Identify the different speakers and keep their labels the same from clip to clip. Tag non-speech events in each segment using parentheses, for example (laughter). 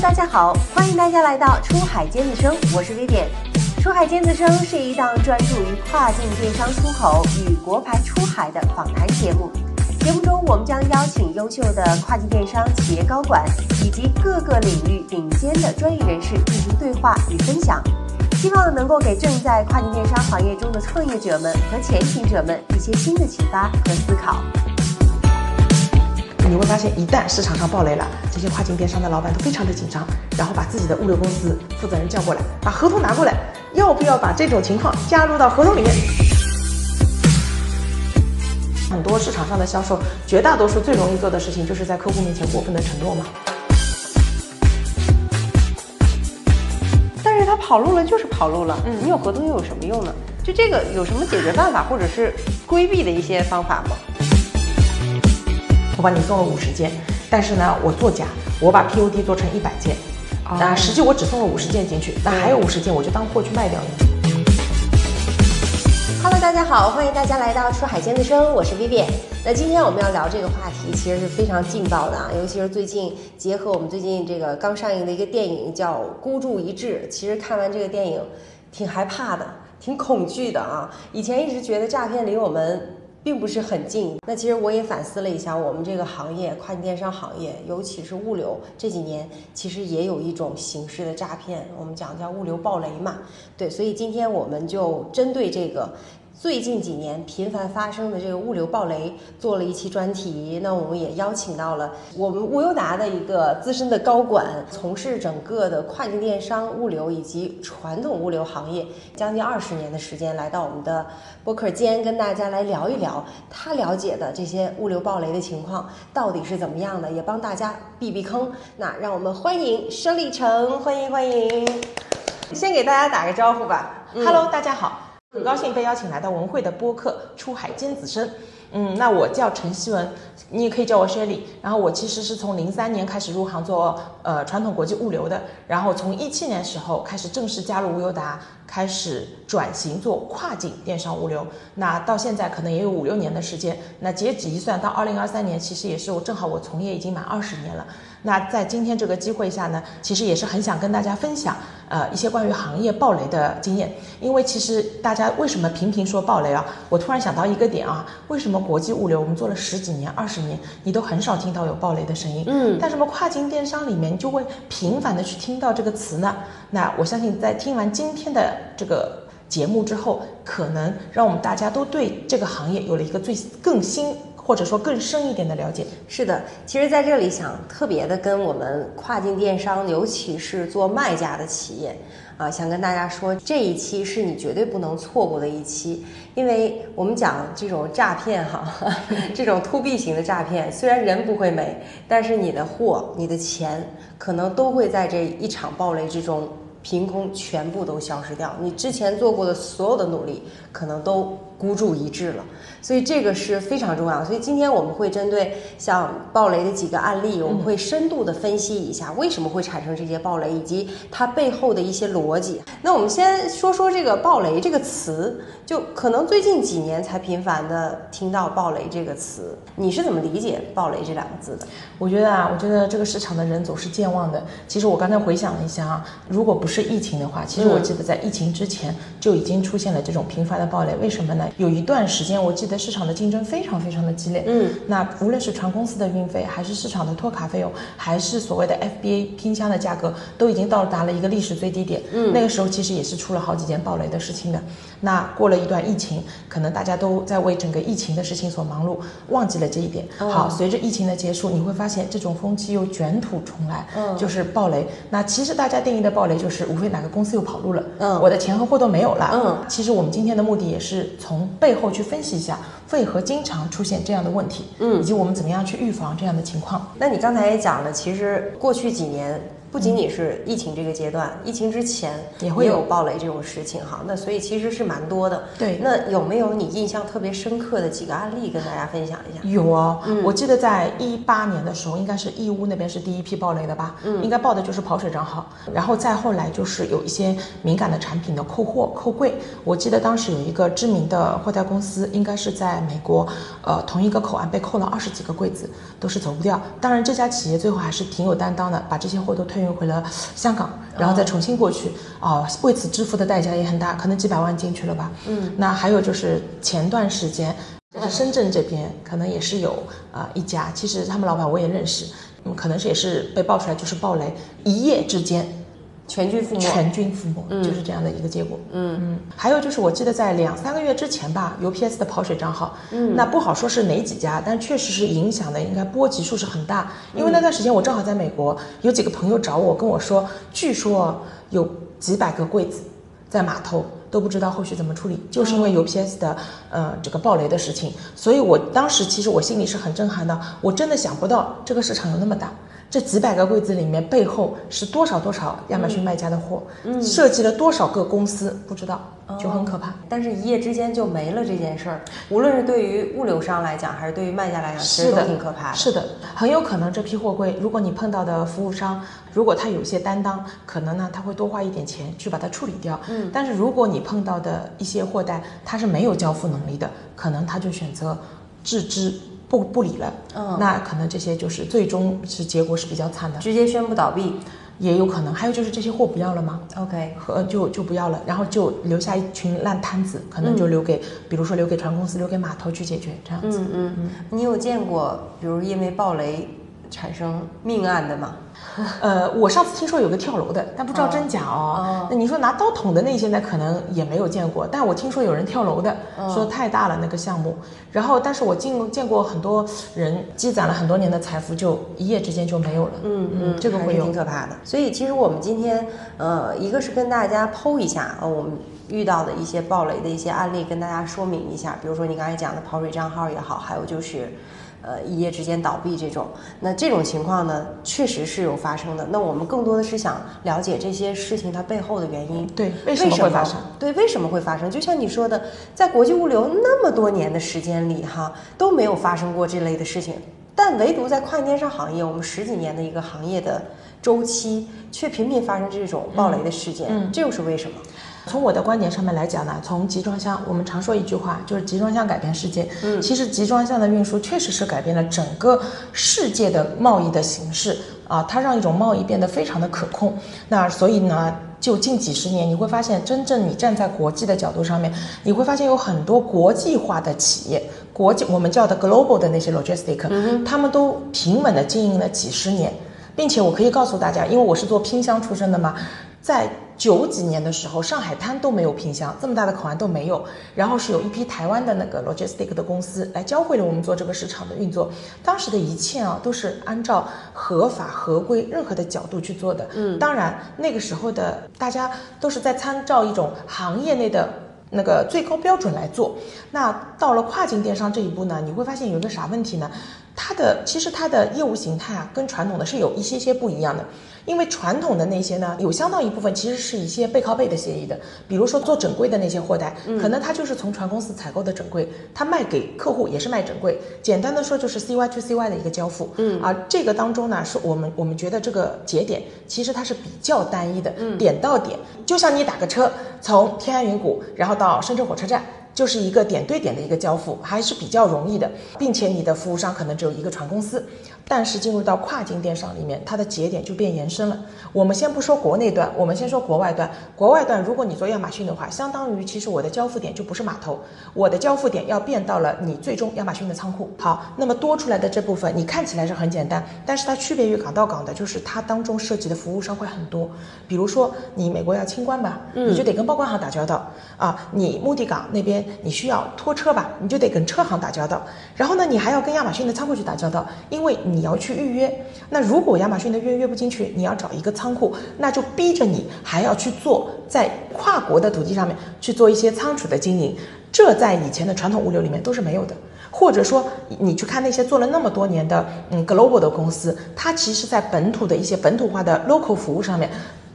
Speaker 1: 大家好，欢迎大家来到出海尖子生，我是 Vivian。出海尖子生是一档专注于跨境电商出口与国牌出海的访谈节目。节目中，我们将邀请优秀的跨境电商企业高管以及各个领域顶尖的专业人士进行对话与分享，希望能够给正在跨境电商行业中的创业者们和前行者们一些新的启发和思考。
Speaker 2: 你会发现，一旦市场上暴雷了，这些跨境电商的老板都非常的紧张，然后把自己的物流公司负责人叫过来，把合同拿过来，要不要把这种情况加入到合同里面？很多市场上的销售，绝大多数最容易做的事情，就是在客户面前过分的承诺嘛。
Speaker 1: 但是他跑路了就是跑路了，嗯，你有合同又有什么用呢？就这个有什么解决办法，或者是规避的一些方法吗？
Speaker 2: 我把你送了五十件，但是呢，我作假，我把 POD 做成一百件，啊，实际我只送了五十件进去，那还有五十件我就当货去卖掉了。
Speaker 1: Hello，大家好，欢迎大家来到出海尖子生，我是 Vivian。那今天我们要聊这个话题，其实是非常劲爆的啊，尤其是最近结合我们最近这个刚上映的一个电影叫《孤注一掷》，其实看完这个电影，挺害怕的，挺恐惧的啊。以前一直觉得诈骗离我们。并不是很近。那其实我也反思了一下，我们这个行业，跨境电商行业，尤其是物流，这几年其实也有一种形式的诈骗，我们讲叫物流暴雷嘛。对，所以今天我们就针对这个。最近几年频繁发生的这个物流暴雷，做了一期专题。那我们也邀请到了我们物优达的一个资深的高管，从事整个的跨境电商、物流以及传统物流行业将近二十年的时间，来到我们的播客间，跟大家来聊一聊他了解的这些物流暴雷的情况到底是怎么样的，也帮大家避避坑。那让我们欢迎申立成，欢迎欢迎，先给大家打个招呼吧。
Speaker 2: Hello，大家好。很高兴被邀请来到文汇的播客《出海尖子生》。嗯，那我叫陈希文，你也可以叫我 Shelly。然后我其实是从零三年开始入行做呃传统国际物流的，然后从一七年时候开始正式加入无忧达，开始转型做跨境电商物流。那到现在可能也有五六年的时间。那截止一算到二零二三年，其实也是我正好我从业已经满二十年了。那在今天这个机会下呢，其实也是很想跟大家分享，呃，一些关于行业暴雷的经验。因为其实大家为什么频频说暴雷啊？我突然想到一个点啊，为什么国际物流我们做了十几年、二十年，你都很少听到有暴雷的声音？嗯，但什么跨境电商里面就会频繁的去听到这个词呢？那我相信在听完今天的这个节目之后，可能让我们大家都对这个行业有了一个最更新。或者说更深一点的了解，
Speaker 1: 是的，其实在这里想特别的跟我们跨境电商，尤其是做卖家的企业啊，想跟大家说，这一期是你绝对不能错过的一期，因为我们讲这种诈骗哈，(laughs) 这种 to B 型的诈骗，虽然人不会没，但是你的货、你的钱可能都会在这一场暴雷之中凭空全部都消失掉，你之前做过的所有的努力可能都孤注一掷了。所以这个是非常重要，所以今天我们会针对像暴雷的几个案例，我们会深度的分析一下为什么会产生这些暴雷，以及它背后的一些逻辑。那我们先说说这个暴雷这个词，就可能最近几年才频繁的听到暴雷这个词，你是怎么理解暴雷这两个字的？
Speaker 2: 我觉得啊，我觉得这个市场的人总是健忘的。其实我刚才回想了一下啊，如果不是疫情的话，其实我记得在疫情之前就已经出现了这种频繁的暴雷。为什么呢？有一段时间我记得。市场的竞争非常非常的激烈，嗯，那无论是船公司的运费，还是市场的托卡费用，还是所谓的 FBA 拼箱的价格，都已经到达了一个历史最低点。嗯，那个时候其实也是出了好几件暴雷的事情的。那过了一段疫情，可能大家都在为整个疫情的事情所忙碌，忘记了这一点。好，随着疫情的结束，你会发现这种风气又卷土重来，嗯，就是暴雷。那其实大家定义的暴雷就是无非哪个公司又跑路了，嗯，我的钱和货都没有了，嗯。其实我们今天的目的也是从背后去分析一下。为何经常出现这样的问题？嗯，以及我们怎么样去预防这样的情况？
Speaker 1: 那你刚才也讲了，其实过去几年。不仅仅是疫情这个阶段，疫情之前也会有暴雷这种事情哈。那所以其实是蛮多的。
Speaker 2: 对，
Speaker 1: 那有没有你印象特别深刻的几个案例跟大家分享一下？
Speaker 2: 有哦，我记得在一八年的时候，应该是义乌那边是第一批暴雷的吧？嗯，应该报的就是跑水账号，然后再后来就是有一些敏感的产品的扣货扣柜。我记得当时有一个知名的货代公司，应该是在美国，呃，同一个口岸被扣了二十几个柜子，都是走不掉。当然这家企业最后还是挺有担当的，把这些货都退。退运回了香港，然后再重新过去。啊、为此支付的代价也很大，可能几百万进去了吧。嗯，那还有就是前段时间，就是深圳这边可能也是有啊、一家，其实他们老板我也认识，嗯，可能是也是被爆出来就是暴雷，一夜之间
Speaker 1: 全军覆没。
Speaker 2: 全军覆没，就是这样的一个结果。嗯嗯，还有就是我记得在两三个月之前吧，UPS 的跑水账号，嗯，那不好说是哪几家，但确实是影响的，应该波及数是很大。因为那段时间我正好在美国，有几个朋友找我跟我说，据说有几百个柜子在码头。都不知道后续怎么处理，就是因为 UPS 的呃这个暴雷的事情，所以我当时其实我心里是很震撼的，我真的想不到这个市场有那么大，这几百个柜子里面背后是多少多少亚马逊卖家的货，嗯、涉及了多少个公司，不知道，就很可怕。
Speaker 1: 但是，一夜之间就没了这件事儿，无论是对于物流商来讲，还是对于卖家来讲，其实都
Speaker 2: 是的，
Speaker 1: 挺可怕的。
Speaker 2: 是的，很有可能这批货柜，如果你碰到的服务商，如果他有一些担当，可能呢他会多花一点钱去把它处理掉。嗯，但是如果你碰到的一些货代他是没有交付能力的，可能他就选择置之不不理了。
Speaker 1: 嗯
Speaker 2: 那可能这些就是最终是结果是比较惨的，
Speaker 1: 直接宣布倒闭。
Speaker 2: 也有可能。还有就是这些货不要了吗
Speaker 1: ？OK，
Speaker 2: 和就就不要了，然后就留下一群烂摊子，可能就留给，比如说留给船公司，留给码头去解决这样子。
Speaker 1: 嗯嗯，你有见过比如因为暴雷产生命案的嘛？(laughs)
Speaker 2: 呃，我上次听说有个跳楼的，但不知道真假哦。那你说拿刀捅的那些呢，可能也没有见过。但我听说有人跳楼的，说太大了那个项目。然后，但是我见见过很多人积攒了很多年的财富，就一夜之间就没有了。
Speaker 1: 嗯
Speaker 2: 嗯，这个会有
Speaker 1: 挺。可怕的。所以其实我们今天呃，一个是跟大家剖一下呃我们遇到的一些暴雷的一些案例，跟大家说明一下。比如说你刚才讲的跑水账号也好，还有就是。呃，一夜之间倒闭这种，那这种情况呢，确实是有发生的。那我们更多的是想了解这些事情它背后的原因。
Speaker 2: 对，为
Speaker 1: 为
Speaker 2: 什么会发生？？
Speaker 1: 对，为什么会发生？就像你说的，在国际物流那么多年的时间里，哈都没有发生过这类的事情，但唯独在跨境电商行业，我们十几年的一个行业的周期，却频频发生这种暴雷的事件，
Speaker 2: 嗯
Speaker 1: 这又是为什么？
Speaker 2: 从我的观点上面来讲呢，从集装箱，我们常说一句话，就是集装箱改变世界。嗯，其实集装箱的运输确实是改变了整个世界的贸易的形式啊，它让一种贸易变得非常的可控。那所以呢，就近几十年，你会发现，真正你站在国际的角度上面，你会发现有很多国际化的企业，国际我们叫的 global 的那些 logistic，、他们都平稳的经营了几十年。并且我可以告诉大家，因为我是做拼箱出身的嘛，在九几年的时候，上海滩都没有拼箱，这么大的口岸都没有。然后是有一批台湾的那个 logistic 的公司来教会了我们做这个市场的运作。当时的一切啊，都是按照合法合规任何的角度去做的。嗯，当然那个时候的大家都是在参照一种行业内的。那个最高标准来做，那到了跨境电商这一步呢，你会发现有一个啥问题呢？它的其实它的业务形态啊，跟传统的是有一些些不一样的。因为传统的那些呢，有相当一部分其实是一些背靠背的协议的，比如说做整柜的那些货代，可能他就是从船公司采购的整柜，他卖给客户也是卖整柜。简单的说就是 CY to CY 的一个交付，嗯，而这个当中呢，是我们我们觉得这个节点其实它是比较单一的，点到点，就像你打个车从天安云谷然后到深圳火车站。就是一个点对点的一个交付，还是比较容易的，并且你的服务商可能只有一个船公司，但是进入到跨境电商里面，它的节点就变延伸了。我们先不说国内端，我们先说国外端。国外端，如果你做亚马逊的话，相当于其实我的交付点就不是码头，我的交付点要变到了你最终亚马逊的仓库。好，那么多出来的这部分，你看起来是很简单，但是它区别于港到港的，就是它当中涉及的服务商会很多。比如说你美国要清关吧，你就得跟报关行打交道啊，你目的港那边。你需要拖车吧，你就得跟车行打交道，然后呢，你还要跟亚马逊的仓库去打交道，因为你要去预约。那如果亚马逊的约约不进去，你要找一个仓库，那就逼着你还要去做在跨国的土地上面去做一些仓储的经营，这在以前的传统物流里面都是没有的。或者说，你去看那些做了那么多年的嗯 global 的公司，它其实在本土的一些本土化的 local 服务上面。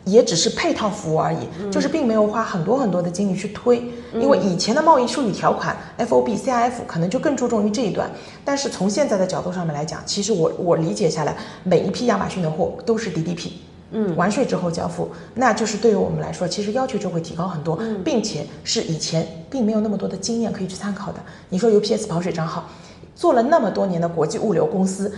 Speaker 2: 也只是配套服务而已，就是并没有花很多很多的精力去推，因为以前的贸易术语条款 FOB、CIF 可能就更注重于这一段。但是从现在的角度上面来讲，其实我我理解下来，每一批亚马逊的货都是 DDP，嗯，完税之后交付，那就是对于我们来说，其实要求就会提高很多，并且是以前并没有那么多的经验可以去参考的。你说 UPS 跑水账号，做了那么多年的国际物流公司。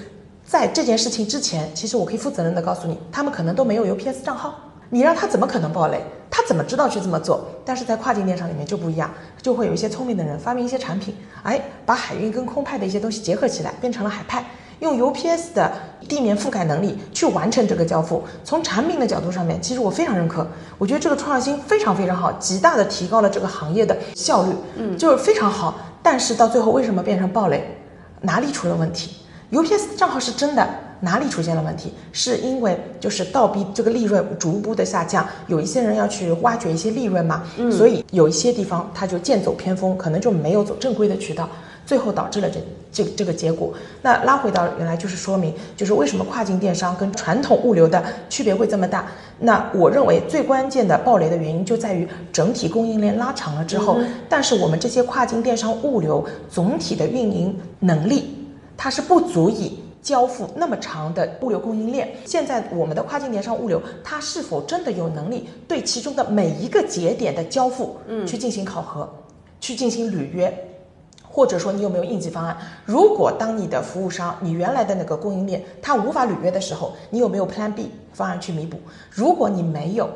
Speaker 2: 在这件事情之前，其实我可以负责任的告诉你，他们可能都没有 UPS 账号，你让他怎么可能暴雷？他怎么知道去这么做？但是在跨境电商里面就不一样，就会有一些聪明的人发明一些产品，哎，把海运跟空派的一些东西结合起来，变成了海派。用 UPS 的地面覆盖能力去完成这个交付，从产品的角度上面，其实我非常认可。我觉得这个创新非常非常好，极大的提高了这个行业的效率，嗯，就是非常好。但是到最后为什么变成暴雷？哪里出了问题？UPS 账号是真的，哪里出现了问题？是因为就是倒逼这个利润逐步的下降，有一些人要去挖掘一些利润嘛，嗯，所以有一些地方他就剑走偏锋，可能就没有走正规的渠道。最后导致了这这这个结果。那拉回到原来就是说明，就是为什么跨境电商跟传统物流的区别会这么大？那我认为最关键的暴雷的原因就在于整体供应链拉长了之后，但是我们这些跨境电商物流总体的运营能力，它是不足以交付那么长的物流供应链。现在我们的跨境电商物流，它是否真的有能力对其中的每一个节点的交付，嗯，去进行考核，去进行履约？或者说你有没有应急方案？如果当你的服务商，你原来的那个供应链它无法履约的时候，你有没有 Plan B 方案去弥补？如果你没有，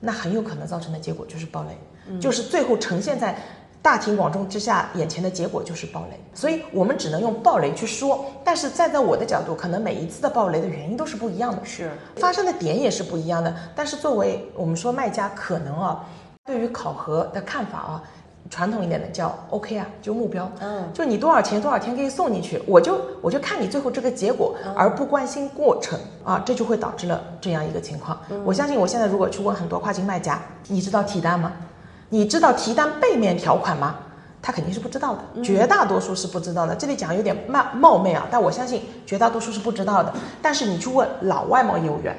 Speaker 2: 那很有可能造成的结果就是暴雷，就是最后呈现在大庭广众之下，眼前的结果就是暴雷。所以我们只能用暴雷去说，但是站在我的角度，可能每一次的暴雷的原因都是不一样的，
Speaker 1: 是
Speaker 2: 发生的点也是不一样的。但是作为我们说卖家，可能啊，对于考核的看法啊。传统一点的叫 OK 啊，就目标，嗯，就你多少钱多少天可以送进去，我就我就看你最后这个结果，而不关心过程啊，这就会导致了这样一个情况。我相信我现在如果去问很多跨境卖家，你知道提单吗？你知道提单背面条款吗？他肯定是不知道的，绝大多数是不知道的。这里讲有点冒冒昧啊，但我相信绝大多数是不知道的。但是你去问老外贸业务员，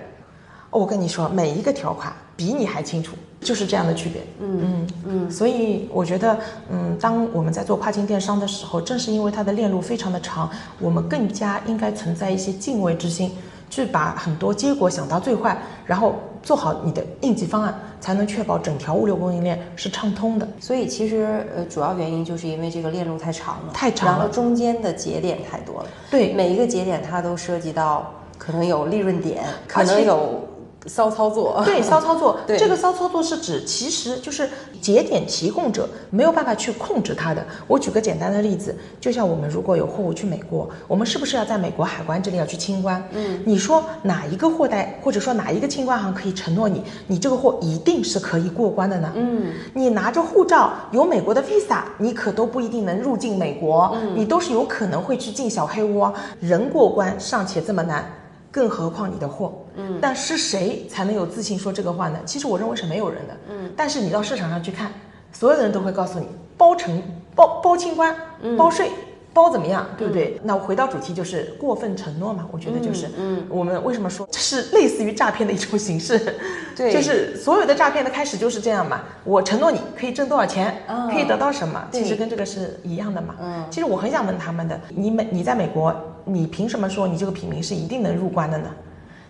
Speaker 2: 我跟你说，每一个条款比你还清楚。就是这样的区别，嗯嗯嗯，所以我觉得，嗯，当我们在做跨境电商的时候，正是因为它的链路非常的长，我们更加应该存在一些敬畏之心，去把很多结果想到最坏，然后做好你的应急方案，才能确保整条物流供应链是畅通的。
Speaker 1: 所以其实呃，主要原因就是因为这个链路太长了，
Speaker 2: 太长了，
Speaker 1: 然后中间的节点太多了。
Speaker 2: 对，
Speaker 1: 每一个节点它都涉及到可能有利润点，可能有。骚操作，
Speaker 2: 对 (laughs) 骚操作，
Speaker 1: 对
Speaker 2: 这个骚操作是指，其实就是节点提供者没有办法去控制它的。我举个简单的例子，就像我们如果有货物去美国，我们是不是要在美国海关这里要去清关？嗯，你说哪一个货代，或者说哪一个清关行可以承诺你，你这个货一定是可以过关的呢？嗯，你拿着护照有美国的 Visa，你可都不一定能入境美国，你都是有可能会去进小黑窝，人过关尚且这么难。更何况你的货，嗯，但是谁才能有自信说这个话呢？其实我认为是没有人的，嗯，但是你到市场上去看，所有的人都会告诉你包成包包清关，包税，包怎么样，对不对？那我回到主题就是过分承诺嘛，我觉得就是，嗯，我们为什么说这是类似于诈骗的一种形式？
Speaker 1: 对，
Speaker 2: 就是所有的诈骗的开始就是这样嘛，我承诺你可以挣多少钱，可以得到什么，其实跟这个是一样的嘛，嗯，其实我很想问他们的，你美你在美国。你凭什么说你这个品名是一定能入关的呢？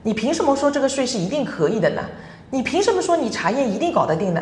Speaker 2: 你凭什么说这个税是一定可以的呢？你凭什么说你查验一定搞得定呢？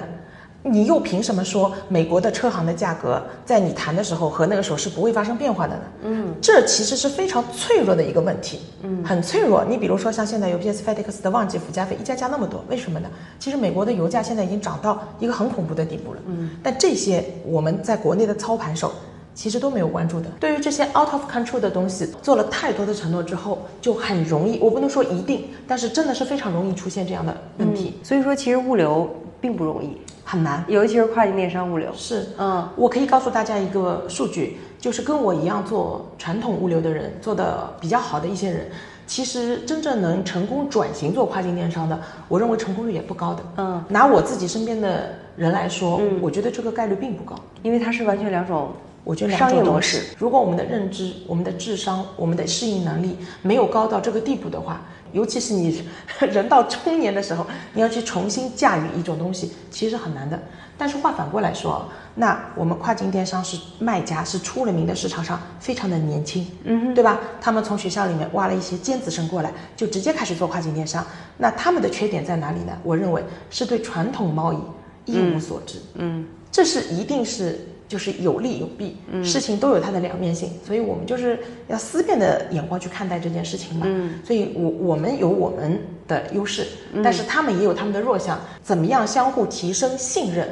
Speaker 2: 你又凭什么说美国的车行的价格在你谈的时候和那个时候是不会发生变化的呢？嗯，这其实是非常脆弱的一个问题，嗯，很脆弱。你比如说像现在 UPS、FedEx 的旺季附加费一加加那么多，为什么呢？其实美国的油价现在已经涨到一个很恐怖的地步了，嗯，但这些我们在国内的操盘手。其实都没有关注的。对于这些 out of control 的东西，做了太多的承诺之后，就很容易。我不能说一定，但是真的是非常容易出现这样的问题。
Speaker 1: 所以说，其实物流并不容易，
Speaker 2: 很难，
Speaker 1: 尤其是跨境电商物流。
Speaker 2: 是，嗯，我可以告诉大家一个数据，就是跟我一样做传统物流的人，做的比较好的一些人，其实真正能成功转型做跨境电商的，我认为成功率也不高的。嗯，拿我自己身边的人来说，我觉得这个概率并不高，
Speaker 1: 因为它是完全两种。
Speaker 2: 我觉得两种模式，如果我们的认知、我们的智商、我们的适应能力没有高到这个地步的话，尤其是你 (laughs) 人到中年的时候，你要去重新驾驭一种东西，其实很难的。但是话反过来说，那我们跨境电商是卖家，是出了名的市场上非常的年轻，嗯，对吧？他们从学校里面挖了一些尖子生过来，就直接开始做跨境电商。那他们的缺点在哪里呢？我认为是对传统贸易一无所知，嗯，这是一定是。就是有利有弊，事情都有它的两面性，所以我们就是要思辨的眼光去看待这件事情嘛。
Speaker 1: 嗯，
Speaker 2: 所以我我们有我们的优势，但是他们也有他们的弱项，怎么样相互提升信任，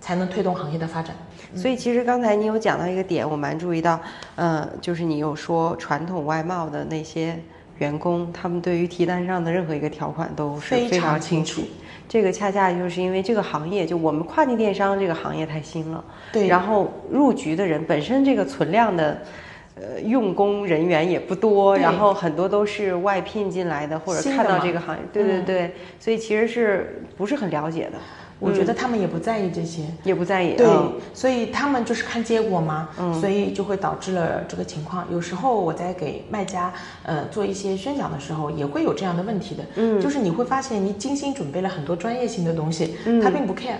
Speaker 2: 才能推动行业的发展？
Speaker 1: 所以其实刚才你有讲到一个点，我蛮注意到，呃，就是你有说传统外贸的那些员工，他们对于提单上的任何一个条款都是
Speaker 2: 非
Speaker 1: 非常
Speaker 2: 清
Speaker 1: 楚。这个恰恰就是因为这个行业，就我们跨境电商这个行业太新了，
Speaker 2: 对。
Speaker 1: 然后入局的人本身这个存量的。呃，用工人员也不多，然后很多都是外聘进来的，或者看到这个行业，对对
Speaker 2: 嗯。
Speaker 1: 对，所以其实是不是很了解的，
Speaker 2: 我觉得他们也不在意这些。
Speaker 1: 也不在意。
Speaker 2: 对
Speaker 1: 嗯，
Speaker 2: 所以他们就是看结果嘛，所以就会导致了这个情况。有时候我在给卖家呃做一些宣讲的时候，也会有这样的问题的，嗯，就是你会发现你精心准备了很多专业性的东西，他并不 care，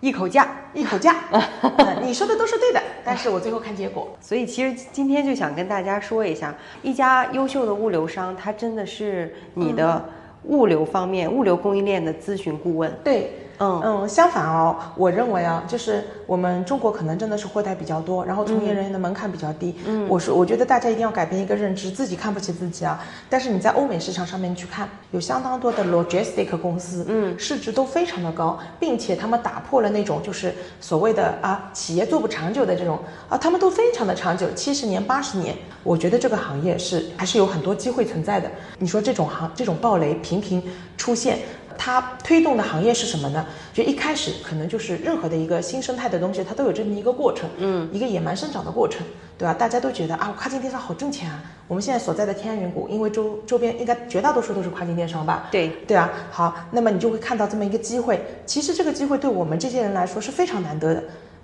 Speaker 1: 一口价。
Speaker 2: 一口价，(laughs) 嗯你说的都是对的，但是我最后看结果。(laughs)
Speaker 1: 所以其实今天就想跟大家说一下，一家优秀的物流商，他真的是你的物流方面、物流供应链的咨询顾问。
Speaker 2: 对，
Speaker 1: 嗯
Speaker 2: 嗯，相反哦，我认为啊，就是我们中国可能真的是货代比较多，然后从业人员的门槛比较低。嗯，我说，我觉得大家一定要改变一个认知，自己看不起自己啊。但是你在欧美市场上面去看，有相当多的 logistic 公司，嗯，市值都非常的高，并且他们打破了那种就是所谓的啊企业做不长久的这种啊，他们都非常的长久，七十年、八十年。我觉得这个行业是还是有很多机会存在的。你说这种行这种暴雷频频出现。它推动的行业是什么呢？就一开始可能就是任何的一个新生态的东西，它都有这么一个过程，嗯，一个野蛮生长的过程，对吧？大家都觉得啊，跨境电商好挣钱啊。我们现在所在的天安云谷，因为周周边应该绝大多数都是跨境电商吧？
Speaker 1: 对
Speaker 2: 对啊。好，那么你就会看到这么一个机会。其实这个机会对我们这些人来说是非常难得的。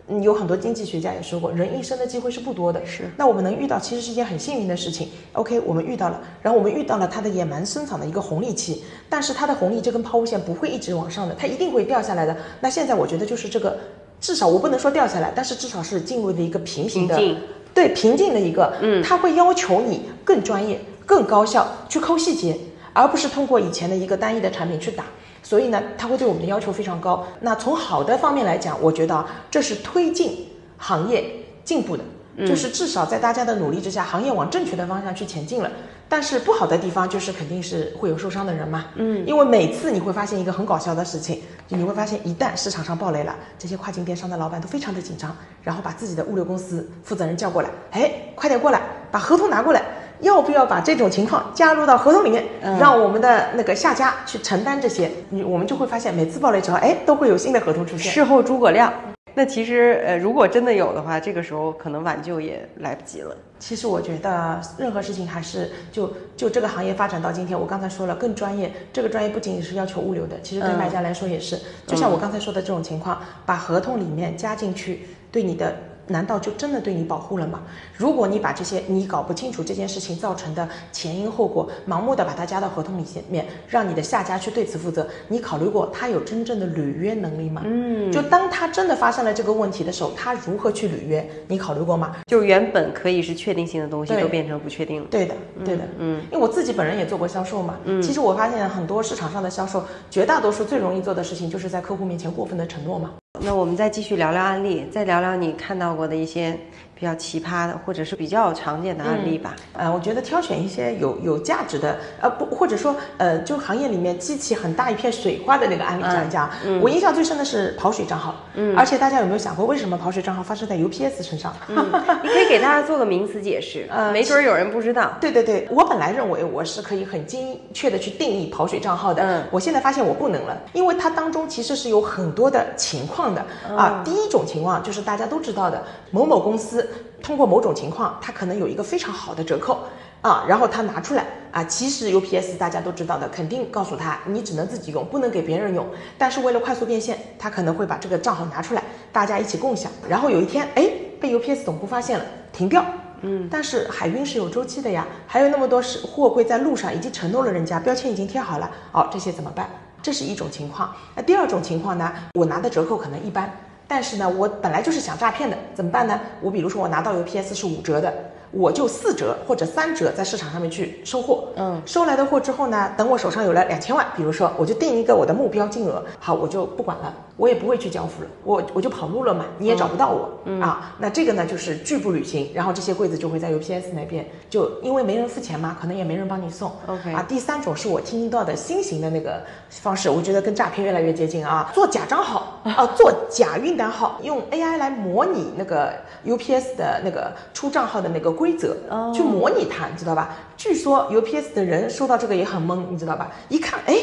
Speaker 2: 嗯，有很多经济学家也说过，人一生的机会是不多的。
Speaker 1: 是，
Speaker 2: 那我们能遇到，其实是一件很幸运的事情。OK，我们遇到了，然后我们遇到了它的野蛮生长的一个红利期，但是它的红利这根抛物线不会一直往上的，它一定会掉下来的。那现在我觉得就是这个，至少我不能说掉下来，但是至少是进入了一个平行的，
Speaker 1: 平
Speaker 2: 对平静的一个，嗯，它会要求你更专业、更高效去抠细节，而不是通过以前的一个单一的产品去打。所以呢，他会对我们的要求非常高。那从好的方面来讲，我觉得啊，这是推进行业进步的，就是至少在大家的努力之下，行业往正确的方向去前进了。但是不好的地方就是肯定是会有受伤的人嘛，嗯，因为每次你会发现一个很搞笑的事情，就你会发现一旦市场上爆雷了，这些跨境电商的老板都非常的紧张，然后把自己的物流公司负责人叫过来，哎，快点过来，把合同拿过来。要不要把这种情况加入到合同里面，让我们的那个下家去承担这些？你我们就会发现，每次暴雷之后，哎，都会有新的合同出现。
Speaker 1: 事后诸葛亮。那其实，呃，如果真的有的话，这个时候可能挽救也来不及了。
Speaker 2: 其实我觉得任何事情还是就就这个行业发展到今天，我刚才说了更专业，这个专业不仅仅是要求物流的，其实对卖家来说也是。就像我刚才说的这种情况，把合同里面加进去，对你的。难道就真的对你保护了吗？如果你把这些你搞不清楚这件事情造成的前因后果，盲目的把它加到合同里面，让你的下家去对此负责，你考虑过他有真正的履约能力吗？嗯，就当他真的发生了这个问题的时候，他如何去履约？你考虑过吗？
Speaker 1: 就原本可以是确定性的东西，
Speaker 2: 对
Speaker 1: 都变成不确定了。
Speaker 2: 对的，对的，嗯，因为我自己本人也做过销售嘛，嗯，其实我发现很多市场上的销售，绝大多数最容易做的事情，就是在客户面前过分的承诺嘛。
Speaker 1: 那我们再继续聊聊案例，再聊聊你看到过的一些比较奇葩的，或者是比较常见的案例吧。
Speaker 2: 呃，我觉得挑选一些有有价值的，呃不，或者说呃，就行业里面激起很大一片水花的那个案例讲一讲。我印象最深的是跑水账号，嗯，而且大家有没有想过，为什么跑水账号发生在 UPS 身上？(laughs)
Speaker 1: 你可以给大家做个名词解释，
Speaker 2: 呃
Speaker 1: 没准儿有人不知道。
Speaker 2: 对对对，我本来认为我是可以很精确的去定义跑水账号的，
Speaker 1: 嗯
Speaker 2: 我现在发现我不能了，因为它当中其实是有很多的情况的、啊。第一种情况就是大家都知道的，某某公司通过某种情况，它可能有一个非常好的折扣。啊，然后他拿出来啊，其实 UPS 大家都知道的，肯定告诉他你只能自己用，不能给别人用。但是为了快速变现，他可能会把这个账号拿出来，大家一起共享。然后有一天，哎，被 UPS 总部发现了，停掉。嗯，但是海运是有周期的呀，还有那么多是货柜在路上，已经承诺了人家，标签已经贴好了，哦，这些怎么办？这是一种情况。那第二种情况呢，我拿的折扣可能一般。但是呢，我本来就是想诈骗的，怎么办呢？我比如说我拿到 UPS 是五折的。我就四折或者三折在市场上面去收货，
Speaker 1: 嗯，
Speaker 2: 收来的货之后呢，等我手上有了两千万，比如说我就定一个我的目标金额，好，我就不管了，我也不会去交付了，我我就跑路了嘛，你也找不到我，
Speaker 1: 嗯。
Speaker 2: 啊，那这个呢就是拒不履行，然后这些柜子就会在 UPS 那边，就因为没人付钱嘛，可能也没人帮你送。
Speaker 1: OK
Speaker 2: 啊。第三种是我听到的新型的那个方式，我觉得跟诈骗越来越接近啊，做假账号 (laughs) 啊，做假运单号，用 AI 来模拟那个 UPS 的那个出账号的那个规则，
Speaker 1: 哦
Speaker 2: 去模拟它，你知道吧？据说 UPS 的人收到这个也很懵，你知道吧？一看，哎，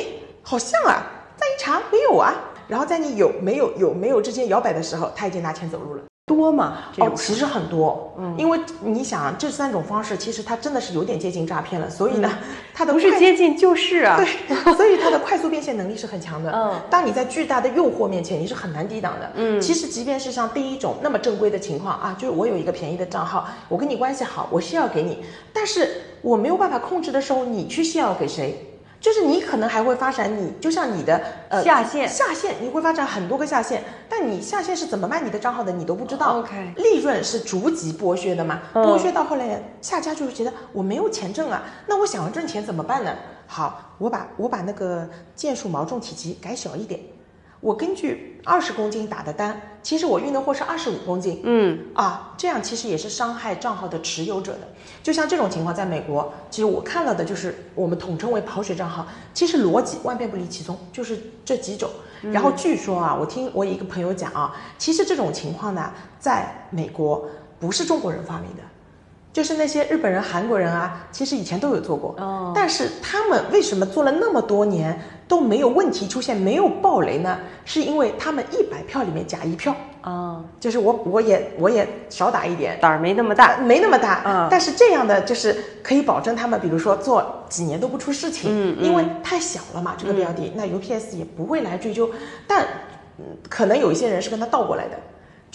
Speaker 2: 好像啊，再一查没有啊，然后在你有没有有没有之间摇摆的时候，他已经拿钱走路了。
Speaker 1: 多吗？
Speaker 2: 哦，其实很多，嗯，因为你想这三种方式，其实它真的是有点接近诈骗了，所以呢，它的
Speaker 1: 不是接近就是啊。(laughs)
Speaker 2: 对，所以它的快速变现能力是很强的。
Speaker 1: 嗯
Speaker 2: 当你在巨大的诱惑面前，你是很难抵挡的。嗯，其实即便是像第一种那么正规的情况啊，就是我有一个便宜的账号，我跟你关系好，我需要给你，但是我没有办法控制的时候，你去需要给谁？就是你可能还会发展你，就像你的呃
Speaker 1: 下线
Speaker 2: 下线你会发展很多个下线，但你下线是怎么卖你的账号的，你都不知道。
Speaker 1: OK
Speaker 2: 利润是逐级剥削的嘛，
Speaker 1: 嗯
Speaker 2: 剥削到后来，下家就会觉得我没有钱挣啊，那我想要挣钱怎么办呢？好，我把我把那个件数毛重体积改小一点，我根据二十公斤打的单，其实我运的货是二十五公斤，
Speaker 1: 嗯，
Speaker 2: 啊，这样其实也是伤害账号的持有者的。就像这种情况，在美国，其实我看到的就是我们统称为跑水账号，其实逻辑万变不离其宗，就是这几种。然后据说啊，我听我一个朋友讲啊，其实这种情况呢，在美国不是中国人发明的。就是那些日本人、韩国人啊，其实以前都有做过，
Speaker 1: 哦
Speaker 2: 但是他们为什么做了那么多年都没有问题出现，没有爆雷呢？是因为他们一百票里面假一票，
Speaker 1: 啊，
Speaker 2: 就是我我也我也少打一点，
Speaker 1: 胆儿没那么大。
Speaker 2: 没那么大，
Speaker 1: 嗯
Speaker 2: 但是这样的就是可以保证他们，比如说做几年都不出事情，
Speaker 1: 嗯嗯
Speaker 2: 因为太小了嘛，这个标的，那 UPS 也不会来追究，但嗯可能有一些人是跟他倒过来的，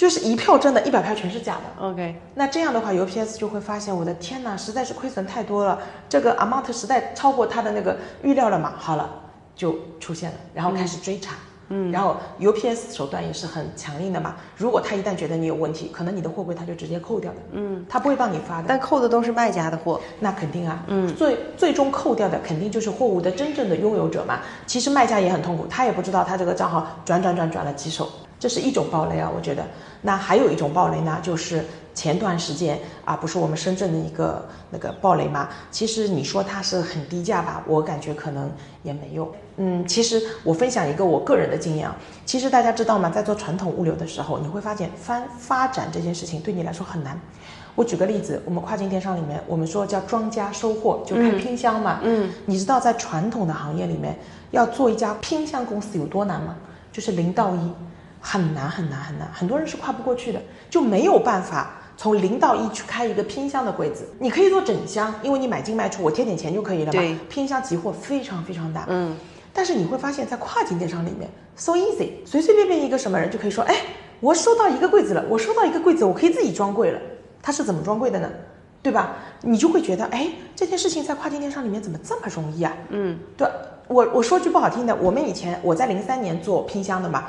Speaker 2: 就是一票真的，一百票全是假的。
Speaker 1: OK，
Speaker 2: 那这样的话，UPS 就会发现，我的天哪，实在是亏损太多了，这个 amount 实在超过他的那个预料了嘛。好了，就出现了，然后开始追查。嗯，然后 UPS 手段也是很强硬的嘛。如果他一旦觉得你有问题，可能你的货柜他就直接扣掉的。嗯，他不会帮你发的。
Speaker 1: 但扣的都是卖家的货。
Speaker 2: 那肯定啊，嗯，最最终扣掉的肯定就是货物的真正的拥有者嘛。其实卖家也很痛苦，他也不知道他这个账号转转转转了几手，这是一种暴雷啊，我觉得。那还有一种暴雷呢，就是前段时间啊，不是我们深圳的一个那个暴雷吗？其实你说它是很低价吧，我感觉可能也没有。嗯，其实我分享一个我个人的经验啊，其实大家知道吗？在做传统物流的时候，你会发现翻发展这件事情对你来说很难。我举个例子，我们跨境电商里面，我们说叫庄家收货，就开拼箱嘛。
Speaker 1: 嗯，
Speaker 2: 你知道在传统的行业里面，要做一家拼箱公司有多难吗？就是零到一，很难很难很难，很多人是跨不过去的，就没有办法从零到一去开一个拼箱的柜子。你可以做整箱，因为你买进卖出，我贴点钱就可以了嘛。
Speaker 1: 对
Speaker 2: 拼箱集货非常非常大。
Speaker 1: 嗯，
Speaker 2: 但是你会发现在跨境电商里面，so easy，随随便便一个什么人就可以说，哎，我收到一个柜子了，我收到一个柜子，我可以自己装柜了。他是怎么装柜的呢？对吧？你就会觉得，哎，这件事情在跨境电商里面怎么这么容易啊？
Speaker 1: 嗯，
Speaker 2: 对我我说句不好听的，我们以前我在零三年做拼箱的嘛，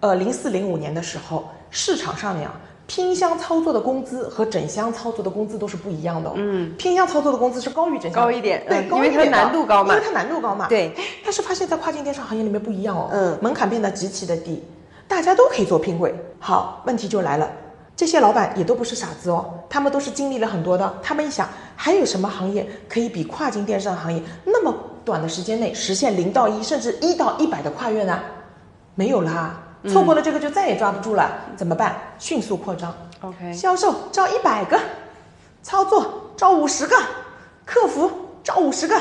Speaker 2: 呃，零四零五年的时候，市场上面啊，拼箱操作的工资和整箱操作的工资都是不一样的、哦。
Speaker 1: 嗯，
Speaker 2: 拼箱操作的工资是高于整箱
Speaker 1: 高一点
Speaker 2: 对，
Speaker 1: 嗯因为它难度高嘛
Speaker 2: 因为它难度高嘛。
Speaker 1: 对
Speaker 2: 哎，但是发现在跨境电商行业里面不一样哦，
Speaker 1: 嗯
Speaker 2: 门槛变得极其的低，大家都可以做拼柜。好，问题就来了。这些老板也都不是傻子哦，他们都是经历了很多的。他们一想，还有什么行业可以比跨境电商行业那么短的时间内实现零到一，甚至一到一百的跨越呢？没有啦，错过了这个就再也抓不住了。怎么办？迅速扩张。
Speaker 1: OK
Speaker 2: 销售招一百个，操作招五十个，客服招五十个。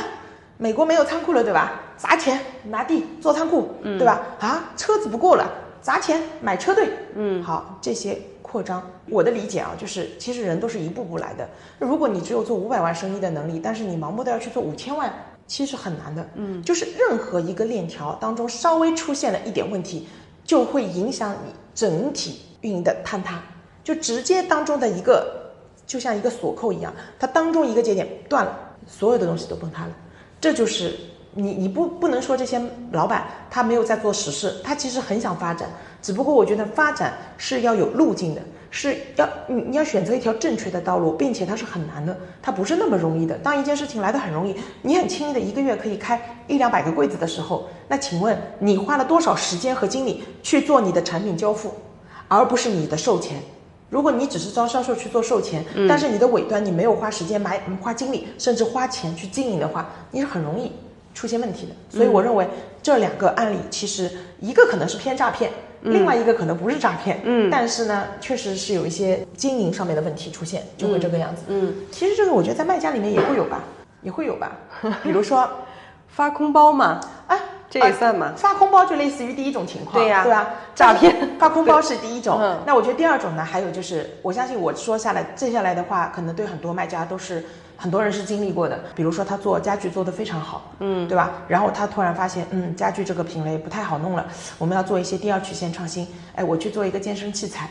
Speaker 2: 美国没有仓库了，对吧？砸钱拿地做仓库，对吧？啊，车子不够了，砸钱买车队。
Speaker 1: 嗯，
Speaker 2: 好，这些扩张，我的理解啊，就是其实人都是一步步来的。如果你只有做五百万生意的能力，但是你盲目的要去做五千万，其实很难的。嗯，就是任何一个链条当中稍微出现了一点问题，就会影响你整体运营的坍塌，就直接当中的一个，就像一个锁扣一样，它当中一个节点断了，所有的东西都崩塌了。这就是你你不不能说这些老板他没有在做实事，他其实很想发展，只不过我觉得发展是要有路径的，是要你你要选择一条正确的道路，并且它是很难的，它不是那么容易的。当一件事情来的很容易，你很轻易的一个月可以开一两百个柜子的时候，那请问你花了多少时间和精力去做你的产品交付，而不是你的售前？如果你只是招销售去做售前，但是你的尾端你没有花时间买花精力，甚至花钱去经营的话，你是很容易出现问题的。所以我认为这两个案例其实一个可能是偏诈骗，另外一个可能不是诈骗。嗯，但是呢，确实是有一些经营上面的问题出现，就会这个样子。嗯，其实这个我觉得在卖家里面也会有吧，也会有吧。(laughs) 比如说
Speaker 1: 发空包嘛，
Speaker 2: 哎。
Speaker 1: 这也算吗？
Speaker 2: 发空包就类似于第一种情况，
Speaker 1: 对呀，
Speaker 2: 对吧？
Speaker 1: 诈骗 (laughs)
Speaker 2: 发空包是第一种。那我觉得第二种呢，还有就是，我相信我说下来，接下来的话，可能对很多卖家都是很多人是经历过的。比如说他做家具做得非常好，嗯，对吧？然后他突然发现，嗯，家具这个品类不太好弄了，我们要做一些第二曲线创新。哎，我去做一个健身器材，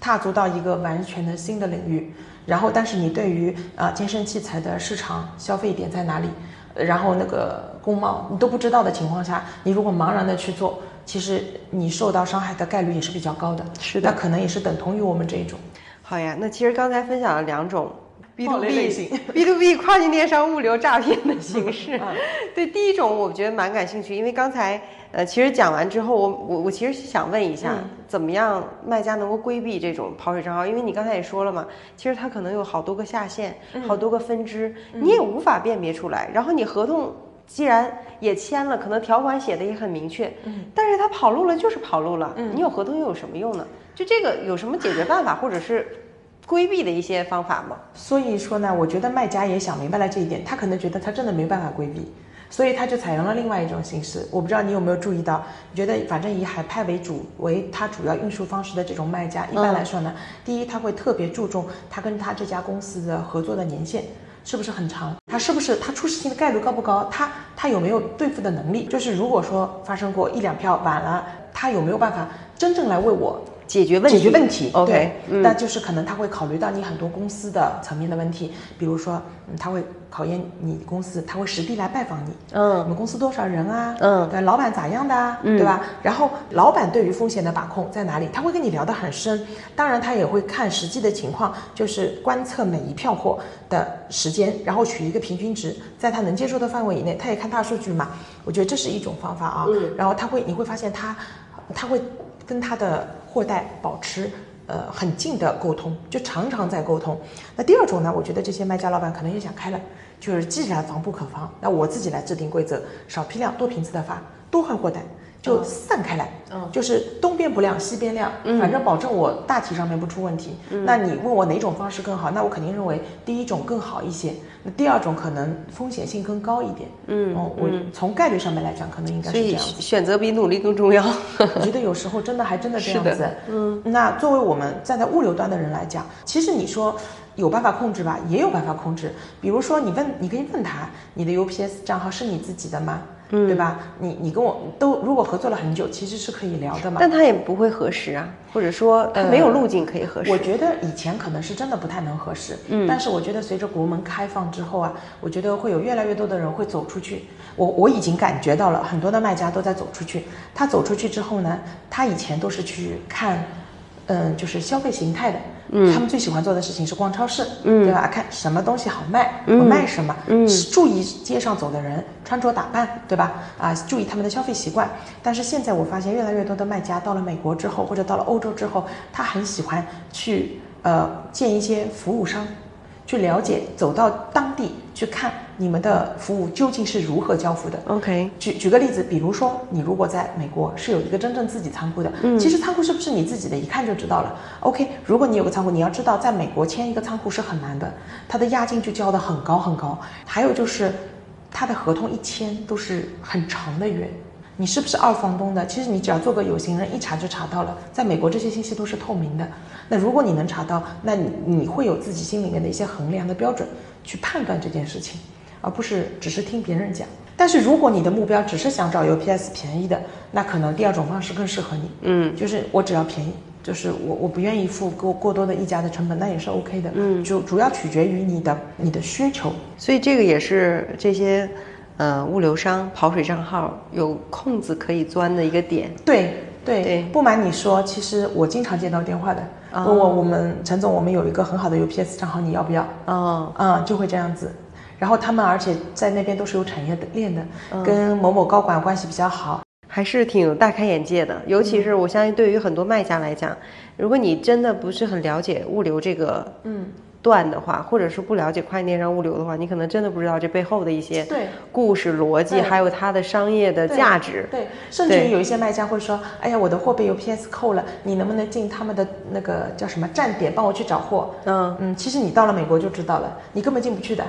Speaker 2: 踏足到一个完全的新的领域。然后，但是你对于啊健身器材的市场消费点在哪里？然后那个工贸你都不知道的情况下，你如果茫然的去做，其实你受到伤害的概率也是比较高的。
Speaker 1: 是的，
Speaker 2: 那可能也是等同于我们这一种。
Speaker 1: 好呀，那其实刚才分享了两种
Speaker 2: B to B (laughs)
Speaker 1: B to B 跨境电商物流诈骗的形式。(laughs) 对，第一种我觉得蛮感兴趣，因为刚才。呃，其实讲完之后，我我我其实是想问一下，怎么样卖家能够规避这种跑水账号？因为你刚才也说了嘛，其实它可能有好多个下线，好多个分支，你也无法辨别出来。然后你合同既然也签了，可能条款写的也很明确，但是他跑路了就是跑路了，你有合同又有什么用呢？就这个有什么解决办法，或者是规避的一些方法吗？
Speaker 2: 所以说呢，我觉得卖家也想明白了这一点，他可能觉得他真的没办法规避。所以他就采用了另外一种形式，我不知道你有没有注意到？你觉得反正以海派为主为他主要运输方式的这种卖家，一般来说呢，第一他会特别注重他跟他这家公司的合作的年限是不是很长，他是不是他出事情的概率高不高，他他有没有对付的能力？就是如果说发生过一两票晚了，他有没有办法真正来为我？
Speaker 1: 解决问
Speaker 2: 题，解决问题
Speaker 1: ，OK，
Speaker 2: 那就是可能他会考虑到你很多公司的层面的问题，比如说，嗯，他会考验你公司，他会实地来拜访你，嗯，你们公司多少人啊？嗯，对，老板咋样的？嗯，对吧？然后老板对于风险的把控在哪里？他会跟你聊得很深，当然他也会看实际的情况，就是观测每一票货的时间，然后取一个平均值，在他能接受的范围以内，他也看大数据嘛。我觉得这是一种方法啊。嗯，然后他会，你会发现他，他会跟他的。货代保持呃很近的沟通，就常常在沟通。那第二种呢，我觉得这些卖家老板可能也想开了，就是既然防不可防，那我自己来制定规则，少批量多频次的发，多换货代。就散开来，嗯，就是东边不亮西边亮，嗯，反正保证我大体上面不出问题。那你问我哪种方式更好？那我肯定认为第一种更好一些。那第二种可能风险性更高一点。嗯，哦，我从概率上面来讲，可能应该是这样。
Speaker 1: 选择比努力更重要。(laughs)
Speaker 2: 我觉得有时候真的还真的这样子。嗯，那作为我们站在物流端的人来讲，其实你说有办法控制吧，也有办法控制。比如说你问，你可以问他，你的 UPS 账号是你自己的吗？嗯，对吧？你你跟我都如果合作了很久，其实是可以聊的嘛。
Speaker 1: 但他也不会核实啊，或者说他没有路径可以核实。
Speaker 2: 我觉得以前可能是真的不太能核实，嗯。但是我觉得随着国门开放之后啊，我觉得会有越来越多的人会走出去。我我已经感觉到了很多的卖家都在走出去。他走出去之后呢，他以前都是去看，嗯，就是消费形态的。他们最喜欢做的事情是逛超市，对吧？看什么东西好卖，我卖什么，嗯注意街上走的人穿着打扮，对吧？啊，注意他们的消费习惯。但是现在我发现，越来越多的卖家到了美国之后，或者到了欧洲之后，他很喜欢去呃见一些服务商。去了解，走到当地去看你们的服务究竟是如何交付的。
Speaker 1: OK，
Speaker 2: 举举个例子，比如说你如果在美国是有一个真正自己仓库的，嗯，其实仓库是不是你自己的，一看就知道了。OK，如果你有个仓库，你要知道在美国签一个仓库是很难的，它的押金就交的很高很高，还有就是它的合同一签都是很长的约。你是不是二房东的？其实你只要做个有形人，一查就查到了。在美国，这些信息都是透明的。那如果你能查到，那你你会有自己心里面的一些衡量的标准去判断这件事情，而不是只是听别人讲。但是如果你的目标只是想找 UPS 便宜的，那可能第二种方式更适合你。嗯，就是我只要便宜，就是我我不愿意付过过多的溢价的成本，那也是 OK 的。嗯，就主要取决于你的你的需求。
Speaker 1: 所以这个也是这些。呃物流商跑水账号有空子可以钻的一个点。
Speaker 2: 对对
Speaker 1: 对
Speaker 2: 不瞒你说，其实我经常接到电话的，
Speaker 1: 哦
Speaker 2: 问我我们陈总，我们有一个很好的 UPS 账号，你要不要？
Speaker 1: 哦，
Speaker 2: 嗯，就会这样子。然后他们而且在那边都是有产业链的，
Speaker 1: 嗯
Speaker 2: 跟某某高管关系比较好。
Speaker 1: 还是挺大开眼界的，尤其是我相信对于很多卖家来讲，如果你真的不是很了解物流这个
Speaker 2: 嗯，
Speaker 1: 段的话，或者是不了解跨境电商物流的话，你可能真的不知道这背后的一些
Speaker 2: 对
Speaker 1: 故事逻辑，还有它的商业的价值。
Speaker 2: 对，甚至于有一些卖家会说：“哎呀，我的货被 UPS 扣了，你能不能进他们的那个叫什么站点帮我去找货？”
Speaker 1: 嗯
Speaker 2: 嗯，其实你到了美国就知道了，你根本进不去的，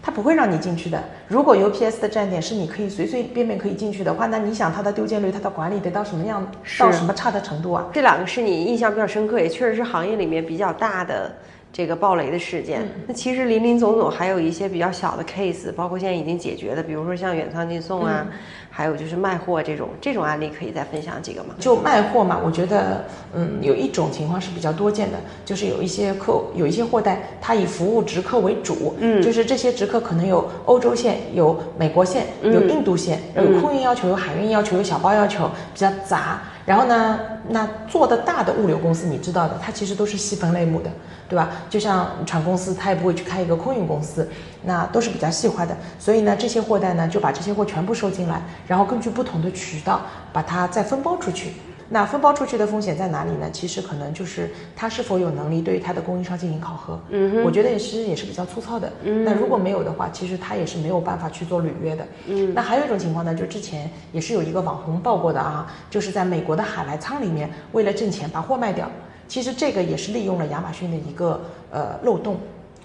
Speaker 2: 他不会让你进去的。如果 UPS 的站点是你可以随随便便可以进去的话，那你想它的丢件率、它的管理得到什么样、到什么差的程度啊？
Speaker 1: 这两个是你印象比较深刻，也确实是行业里面比较大的这个暴雷的事件。那其实林林总总还有一些比较小的 case，包括现在已经解决的，比如说像远仓近送啊，还有就是卖货这种这种案例，可以再分享几个吗？
Speaker 2: 就卖货嘛，我觉得，嗯，有一种情况是比较多见的，就是有一些客有一些货代，它以服务直客为主，嗯，就是这些直客可能有欧洲线、有美国线、有印度线，有空运要求、有海运要求、有小包要求，比较杂。然后呢，那做的大的物流公司，你知道的，它其实都是细分类目的，对吧？就像船公司，它也不会去开一个空运公司，那都是比较细化的。所以呢，这些货代呢，就把这些货全部收进来，然后根据不同的渠道把它再分包出去。那分包出去的风险在哪里呢？其实可能就是他是否有能力对于他的供应商进行考核。嗯，我觉得也是也是比较粗糙的。嗯，那如果没有的话，其实他也是没有办法去做履约的。嗯，那还有一种情况呢，就之前也是有一个网红报过的啊，就是在美国的海来仓里面，为了挣钱把货卖掉。其实这个也是利用了亚马逊的一个呃漏洞。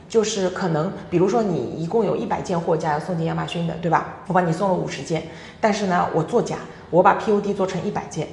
Speaker 2: 就是可能，比如说你一共有一百件货架要送进亚马逊的，对吧？我帮你送了五十件，但是呢，我作假，我把 POD 做成一百件，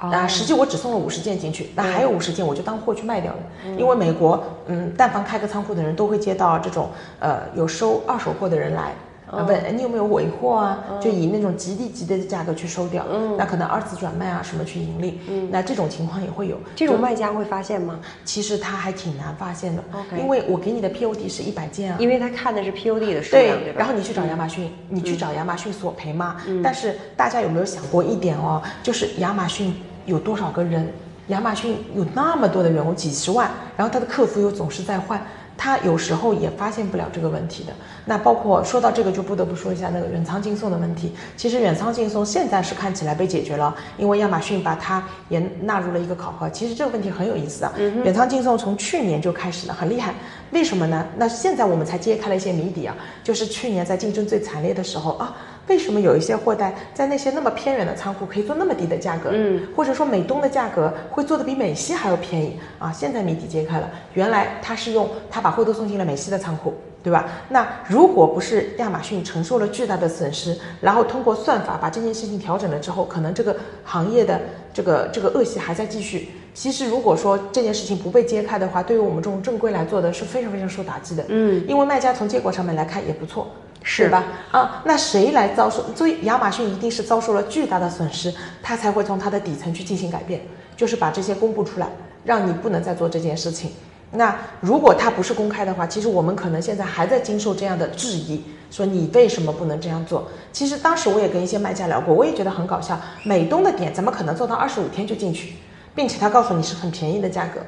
Speaker 2: 啊，实际我只送了五十件进去，那还有五十件我就当货去卖掉了。因为美国，嗯，但凡开个仓库的人都会接到这种，呃，有收二手货的人来。啊，问哎你有没有尾货啊？就以那种极低极低的价格去收掉，那可能二次转卖啊什么去盈利，那这种情况也会有。
Speaker 1: 这种卖家会发现吗？
Speaker 2: 其实他还挺难发现的因为我给你的 POD 是一百件啊，
Speaker 1: 因为他看的是 POD 的数量，对吧？
Speaker 2: 然后你去找亚马逊，你去找亚马逊索赔嘛。但是大家有没有想过一点哦？就是亚马逊有多少个人？亚马逊有那么多的员工，几十万，然后他的客服又总是在换。他有时候也发现不了这个问题的。那包括说到这个，就不得不说一下那个远仓近送的问题。其实远仓近送现在是看起来被解决了，因为亚马逊把它也纳入了一个考核。其实这个问题很有意思啊。远仓近送从去年就开始了，很厉害。为什么呢？那现在我们才揭开了一些谜底啊，就是去年在竞争最惨烈的时候啊。为什么有一些货代在那些那么偏远的仓库可以做那么低的价格？嗯，或者说美东的价格会做的比美西还要便宜啊？现在谜底揭开了，原来他是用他把货都送进了美西的仓库，对吧？那如果不是亚马逊承受了巨大的损失，然后通过算法把这件事情调整了之后，可能这个行业的这个这个恶习还在继续。其实如果说这件事情不被揭开的话，对于我们这种正规来做的是非常非常受打击的。嗯，因为卖家从结果上面来看也不错。
Speaker 1: 是
Speaker 2: 吧？啊，那谁来遭受？所以亚马逊一定是遭受了巨大的损失，它才会从它的底层去进行改变，就是把这些公布出来，让你不能再做这件事情。那如果它不是公开的话，其实我们可能现在还在经受这样的质疑，说你为什么不能这样做？其实当时我也跟一些卖家聊过，我也觉得很搞笑，美东的点怎么可能做到二十五天就进去，并且他告诉你是很便宜的价格？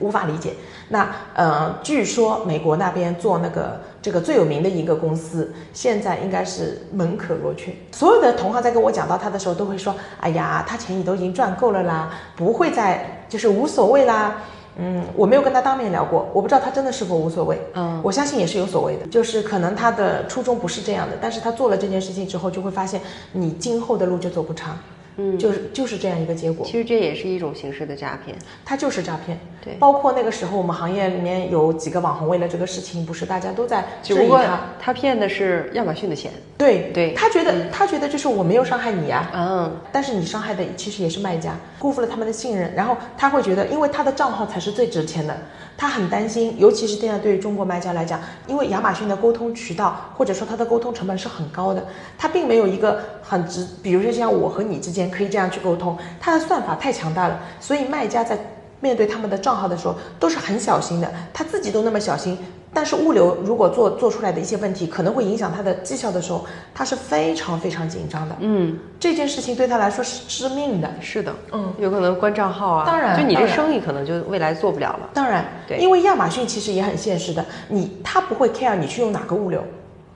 Speaker 2: 无法理解。那呃，据说美国那边做那个这个最有名的一个公司，现在应该是门可罗雀。所有的同行在跟我讲到他的时候，都会说：“哎呀，他钱你都已经赚够了啦，不会再就是无所谓啦。”嗯，我没有跟他当面聊过，我不知道他真的是否无所谓。
Speaker 1: 嗯，
Speaker 2: 我相信也是有所谓的，就是可能他的初衷不是这样的，但是他做了这件事情之后，就会发现你今后的路就走不长。嗯，就是就是这样一个结果。
Speaker 1: 其实这也是一种形式的诈骗。
Speaker 2: 它就是诈骗。
Speaker 1: 对
Speaker 2: 包括那个时候我们行业里面有几个网红，为了这个事情，不是大家都在质疑他。
Speaker 1: 他骗的是亚马逊的钱。
Speaker 2: 对
Speaker 1: 对
Speaker 2: 他觉得、他觉得就是我没有伤害你呀、
Speaker 1: 嗯，
Speaker 2: 但是你伤害的其实也是卖家，辜负了他们的信任，然后他会觉得，因为他的账号才是最值钱的，他很担心，尤其是现在对于中国卖家来讲，因为亚马逊的沟通渠道或者说它的沟通成本是很高的，它并没有一个很直，比如说像我和你之间可以这样去沟通，它的算法太强大了，所以卖家在面对他们的账号的时候都是很小心的，他自己都那么小心，但是物流如果做做出来的一些问题，可能会影响他的绩效的时候，他是非常非常紧张的。
Speaker 1: 嗯，
Speaker 2: 这件事情对他来说是致命的。
Speaker 1: 是的，
Speaker 2: 嗯，
Speaker 1: 有可能关账号啊。
Speaker 2: 当然
Speaker 1: 就你这生意可能就未来做不了了。
Speaker 2: 当然，
Speaker 1: 对
Speaker 2: 因为亚马逊其实也很现实的，你他不会 care 你去用哪个物流，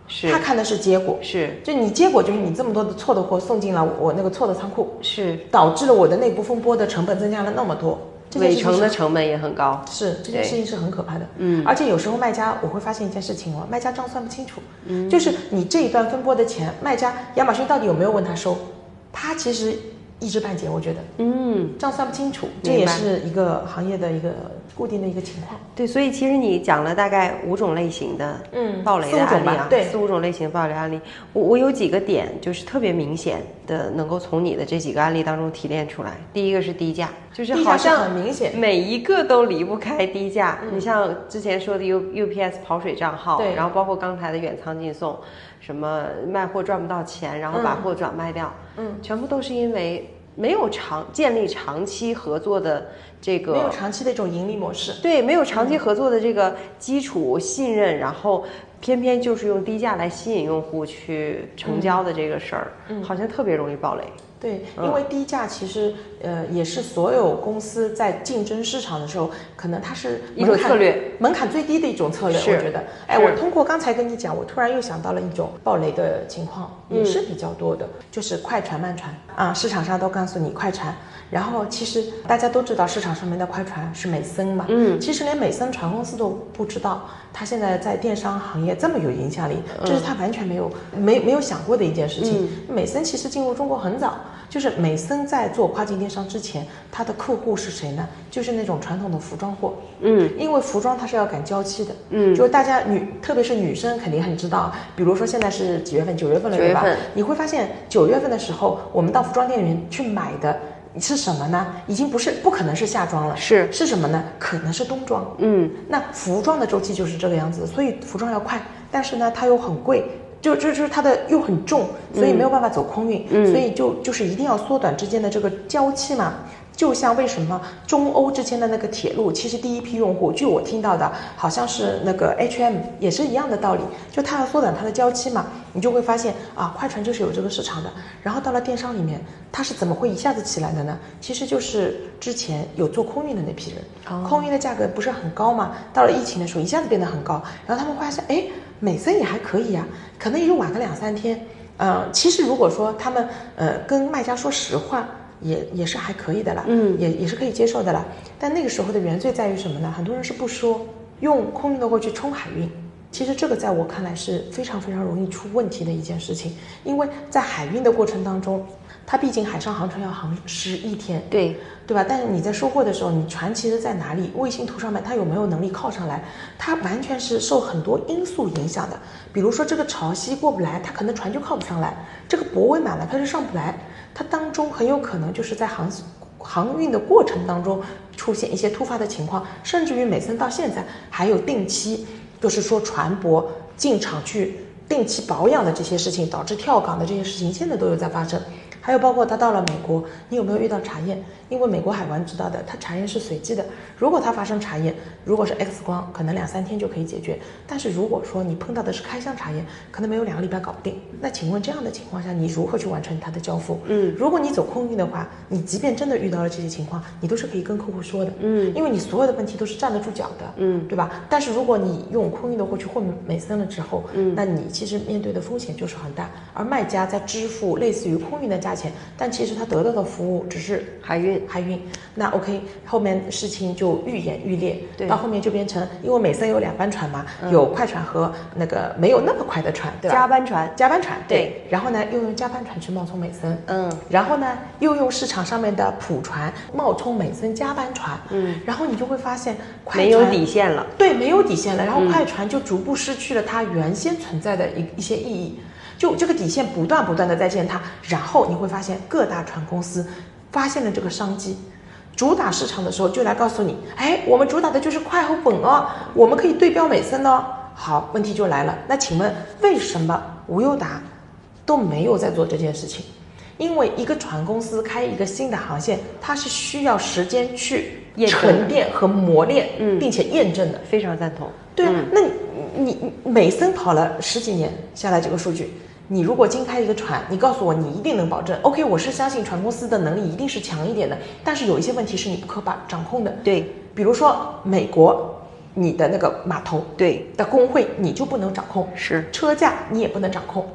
Speaker 1: 是
Speaker 2: 他看的是结果。
Speaker 1: 是
Speaker 2: 就你结果就是你这么多的错的货送进了我那个错的仓库，
Speaker 1: 是，
Speaker 2: 导致了我的内部风波的成本增加了那么多。
Speaker 1: 尾
Speaker 2: 事情是
Speaker 1: 程的成本也很高。
Speaker 2: 是这件事情是很可怕的，
Speaker 1: 嗯，
Speaker 2: 而且有时候卖家我会发现一件事情哦，卖家账算不清楚，嗯，就是你这一段分拨的钱，卖家亚马逊到底有没有问他收，他其实一知半解，我觉得
Speaker 1: 嗯，
Speaker 2: 账算不清楚，这也是一个行业的一个固定的一个情况。
Speaker 1: 对，所以其实你讲了大概五种类型的
Speaker 2: 嗯
Speaker 1: 暴雷的案例
Speaker 2: 对
Speaker 1: 四五种类型的暴雷案例。我我有几个点就是特别明显的，能够从你的这几个案例当中提炼出来。第一个是低价，就是好像
Speaker 2: 很明显，
Speaker 1: 每一个都离不开低价。你像之前说的 U UPS 跑水账号，
Speaker 2: 对
Speaker 1: 然后包括刚才的远仓进送，什么卖货赚不到钱，然后把货转卖掉，
Speaker 2: 嗯，
Speaker 1: 全部都是因为没有长建立长期合作的这个
Speaker 2: 没有长期的一种盈利模式。
Speaker 1: 对，没有长期合作的这个基础信任，然后偏偏就是用低价来吸引用户去成交的这个事儿，
Speaker 2: 嗯。
Speaker 1: 好像特别容易爆雷。
Speaker 2: 对，
Speaker 1: 嗯
Speaker 2: 因为低价其实呃也是所有公司在竞争市场的时候，可能它是
Speaker 1: 一种策略，
Speaker 2: 门槛最低的一种策略。我觉得，哎，我通过刚才跟你讲，我突然又想到了一种暴雷的情况，也
Speaker 1: 嗯
Speaker 2: 是比较多的，就是快船慢船啊，市场上都告诉你快船。然后其实大家都知道市场上面的快船是美森嘛，
Speaker 1: 嗯，
Speaker 2: 其实连美森船公司都不知道，他现在在电商行业这么有影响力，
Speaker 1: 嗯
Speaker 2: 这是他完全没有没没有想过的一件事情。美森其实进入中国很早，就是美森在做跨境电商之前，他的客户是谁呢？就是那种传统的服装货，
Speaker 1: 嗯，
Speaker 2: 因为服装它是要赶交期的，
Speaker 1: 嗯，
Speaker 2: 就是大家女，特别是女生肯定很知道，比如说现在是几月份？九月份了，对吧？你会发现九月份的时候，我们到服装店里面去买的是什么呢？已经不是不可能是夏装了，
Speaker 1: 是
Speaker 2: 是什么呢？可能是冬装。
Speaker 1: 嗯，
Speaker 2: 那服装的周期就是这个样子，所以服装要快，但是呢，它又很贵，就就就是它的又很重，所以没有办法走空运，
Speaker 1: 嗯
Speaker 2: 所以就就是一定要缩短之间的这个交期嘛。就像为什么中欧之间的那个铁路，其实第一批用户，据我听到的，好像是那个 H&M 也是一样的道理，就它要缩短它的交期嘛，你就会发现啊，快船就是有这个市场的。然后到了电商里面，它是怎么会一下子起来的呢？其实就是之前有做空运的那批人，空运的价格不是很高嘛，到了疫情的时候一下子变得很高，然后他们发现，哎，美森也还可以啊，可能也就晚个两三天。呃，其实如果说他们呃跟卖家说实话，也也是还可以的啦，
Speaker 1: 嗯
Speaker 2: 也也是可以接受的啦。但那个时候的原罪在于什么呢？很多人是不说，用空运的货去冲海运。其实这个在我看来是非常非常容易出问题的一件事情，因为在海运的过程当中，它毕竟海上航程要航十一天，
Speaker 1: 对，
Speaker 2: 对吧？但是你在收货的时候，你船其实在哪里？卫星图上面它有没有能力靠上来？它完全是受很多因素影响的。比如说这个潮汐过不来，它可能船就靠不上来；这个泊位满了，它就上不来。它当中很有可能就是在航航运的过程当中出现一些突发的情况，甚至于美森到现在还有定期，就是说船舶进场去定期保养的这些事情，导致跳港的这些事情，现在都有在发生。还有包括他到了美国，你有没有遇到查验？因为美国海关知道的，它查验是随机的。如果它发生查验，如果是 X 光，可能两三天就可以解决。但是如果说你碰到的是开箱查验，可能没有两个礼拜搞不定。那请问这样的情况下，你如何去完成它的交付？
Speaker 1: 嗯，
Speaker 2: 如果你走空运的话，你即便真的遇到了这些情况，你都是可以跟客户说的。
Speaker 1: 嗯，
Speaker 2: 因为你所有的问题都是站得住脚的。
Speaker 1: 嗯，
Speaker 2: 对吧？但是如果你用空运的货去混美森了之后，
Speaker 1: 嗯
Speaker 2: 那你其实面对的风险就是很大，而卖家在支付类似于空运的价钱，但其实他得到的服务只是
Speaker 1: 海运，
Speaker 2: 海运。那 OK，后面事情就愈演愈烈，
Speaker 1: 对
Speaker 2: 到后面就变成，因为美森有两班船嘛，有快船和那个没有那么快的船，对吧？
Speaker 1: 加班船，
Speaker 2: 加班船，
Speaker 1: 对。
Speaker 2: 然后呢，又用加班船去冒充美森，
Speaker 1: 嗯，
Speaker 2: 然后呢，又用市场上面的普船冒充美森加班船，
Speaker 1: 嗯，
Speaker 2: 然后你就会发现快
Speaker 1: 没有底线了。
Speaker 2: 对，没有底线了。然后
Speaker 1: 嗯
Speaker 2: 快船就逐步失去了它原先存在的一一些意义，就这个底线不断不断的在践踏。然后你会发现各大船公司发现了这个商机，主打市场的时候就来告诉你，哎，我们主打的就是快和稳哦，我们可以对标美森哦。好，问题就来了，那请问为什么无忧达都没有在做这件事情？因为一个船公司开一个新的航线，它是需要时间去沉淀和磨练，
Speaker 1: 嗯
Speaker 2: 并且验证的。
Speaker 1: 非常赞同。
Speaker 2: 对啊，那你你你美森跑了十几年下来这个数据，你如果经开一个船，你告诉我你一定能保证，OK，我是相信船公司的能力一定是强一点的，但是有一些问题是你不可把掌控的，
Speaker 1: 对。
Speaker 2: 比如说美国，你的那个码头
Speaker 1: 对。
Speaker 2: 的工会你就不能掌控，
Speaker 1: 是。
Speaker 2: 车价你也不能掌控，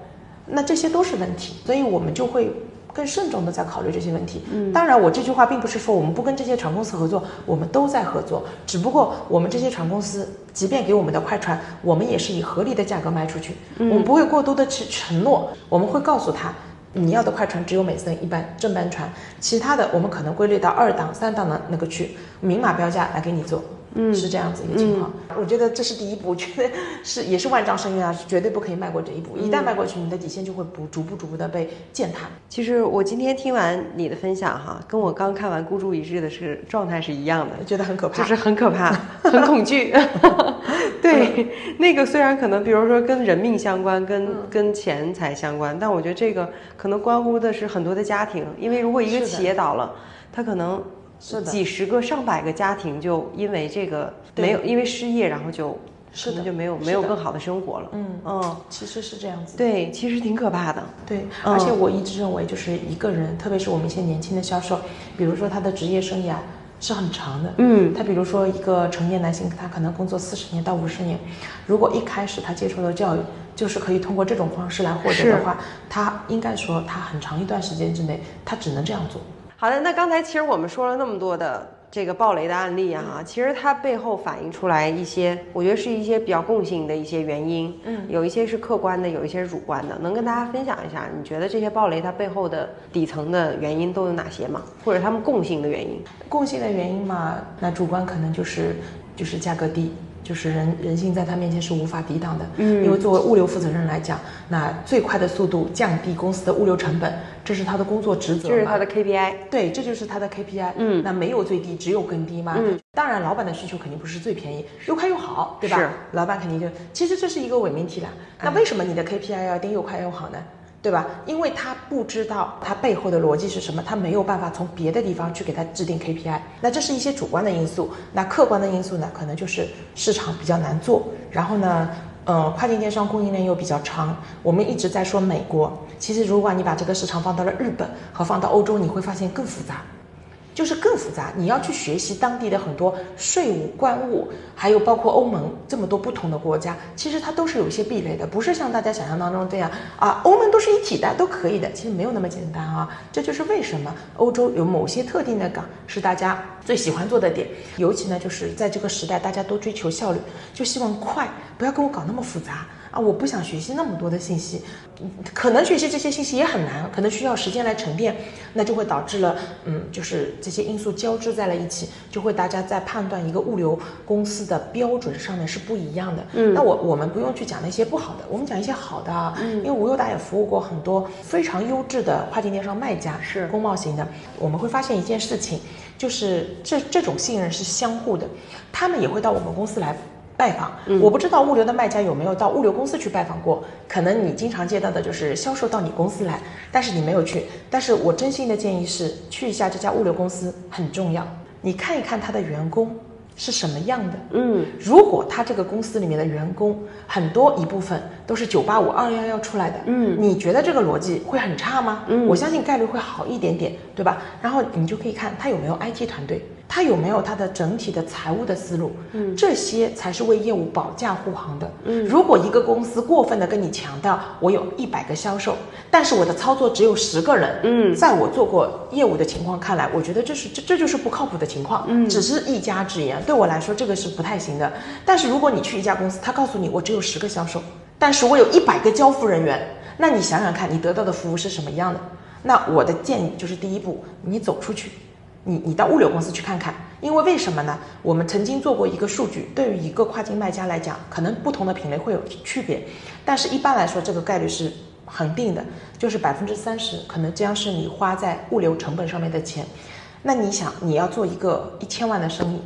Speaker 2: 那这些都是问题，所以我们就会更慎重的在考虑这些问题。嗯，当然，我这句话并不是说我们不跟这些船公司合作，我们都在合作，只不过我们这些船公司，即便给我们的快船，我们也是以合理的价格卖出去，我们不会过多的去承诺，我们会告诉他。你要的快船只有美森一班正班船，其他的我们可能归类到二档、三档的那个去，明码标价来给你做，嗯，是这样子一个情况。我觉得这是第一步，我觉得是也是万丈深渊啊，是绝对不可以迈过这一步。一旦迈过去，你的底线就会不逐步逐步的被践踏。
Speaker 1: 其实我今天听完你的分享哈，跟我刚看完《孤注一掷》的是状态是一样的，
Speaker 2: 觉得很可怕，
Speaker 1: 就是很可怕，(laughs) 很恐惧。(laughs) 对，那个虽然可能，比如说跟人命相关，跟跟钱财相关，但我觉得这个可能关乎的是很多的家庭，因为如果一个企业倒了，他可能
Speaker 2: 是的。
Speaker 1: 几十个、上百个家庭就因为这个
Speaker 2: 对。
Speaker 1: 没有，因为失业，然后就是可
Speaker 2: 的
Speaker 1: 能就没有没有更好的生活了。
Speaker 2: 嗯。
Speaker 1: 嗯，
Speaker 2: 其实是这样子。
Speaker 1: 对，其实挺可怕的。
Speaker 2: 对，
Speaker 1: 嗯。
Speaker 2: 而且我一直认为，就是一个人，特别是我们一些年轻的销售，比如说他的职业生涯是很长的，
Speaker 1: 嗯，
Speaker 2: 他比如说一个成年男性，他可能工作四十年到五十年，如果一开始他接受的教育就是可以通过这种方式来获得的话，他应该说他很长一段时间之内，他只能这样做。
Speaker 1: 好的，那刚才其实我们说了那么多的这个暴雷的案例啊，其实它背后反映出来一些，我觉得是一些比较共性的一些原因，
Speaker 2: 嗯，
Speaker 1: 有一些是客观的，有一些是主观的，能跟大家分享一下，你觉得这些暴雷它背后的底层的原因都有哪些吗？或者他们共性的原因？
Speaker 2: 共性的原因嘛，那主观可能就是就是价格低，就是人人性在他面前是无法抵挡的。嗯，因为作为物流负责人来讲，那最快的速度降低公司的物流成本，这是他的工作职责嘛。
Speaker 1: 这是他的 KPI。
Speaker 2: 对，这就是他的 KPI。
Speaker 1: 嗯
Speaker 2: 那没有最低，只有更低嘛。
Speaker 1: 嗯，
Speaker 2: 当然，老板的需求肯定不是最便宜，又快又好，对吧？
Speaker 1: 是
Speaker 2: 老板肯定就，其实这是一个伪命题啦。那为什么你的 KPI 要定又快又好呢？对吧？因为他不知道他背后的逻辑是什么，他没有办法从别的地方去给他制定 KPI。那这是一些主观的因素，那客观的因素呢，可能就是市场比较难做，然后呢，呃，跨境电商供应链又比较长。我们一直在说美国，其实如果你把这个市场放到了日本和放到欧洲，你会发现更复杂。就是更复杂，你要去学习当地的很多税务、关务，还有包括欧盟这么多不同的国家，其实它都是有一些壁垒的，不是像大家想象当中这样啊，欧盟都是一体的，都可以的，其实没有那么简单啊。这就是为什么欧洲有某些特定的岗是大家最喜欢做的点，尤其呢就是在这个时代，大家都追求效率，就希望快，不要跟我搞那么复杂。啊，我不想学习那么多的信息，嗯可能学习这些信息也很难，可能需要时间来沉淀，那就会导致了，嗯，就是这些因素交织在了一起，就会大家在判断一个物流公司的标准上面是不一样的。嗯，那我我们不用去讲那些不好的，我们讲一些好的啊，因为无忧达也服务过很多非常优质的跨境电商卖家，
Speaker 1: 是
Speaker 2: 工贸型的，我们会发现一件事情，就是这这种信任是相互的，他们也会到我们公司来。拜访，我不知道物流的卖家有没有到物流公司去拜访过。可能你经常接到的就是销售到你公司来，但是你没有去。但是我真心的建议是，去一下这家物流公司很重要。你看一看他的员工是什么样的。
Speaker 1: 嗯，
Speaker 2: 如果他这个公司里面的员工很多一部分都是九八五、二幺幺出来的，
Speaker 1: 嗯，
Speaker 2: 你觉得这个逻辑会很差吗？嗯，我相信概率会好一点点，对吧？然后你就可以看他有没有 IT 团队，他有没有他的整体的财务的思路，嗯，这些才是为业务保驾护航的。嗯，如果一个公司过分的跟你强调我有一百个销售，但是我的操作只有十个人，
Speaker 1: 嗯
Speaker 2: 在我做过业务的情况看来，我觉得这是这这就是不靠谱的情况，嗯，只是一家之言，对我来说这个是不太行的。但是如果你去一家公司，他告诉你我只有十个销售，但是我有一百个交付人员，那你想想看，你得到的服务是什么样的？那我的建议就是第一步，你走出去，你你到物流公司去看看，因为为什么呢？我们曾经做过一个数据，对于一个跨境卖家来讲，可能不同的品类会有区别，但是一般来说，这个概率是恒定的，就是百分之三十可能将是你花在物流成本上面的钱。那你想，你要做一个一千万的生意，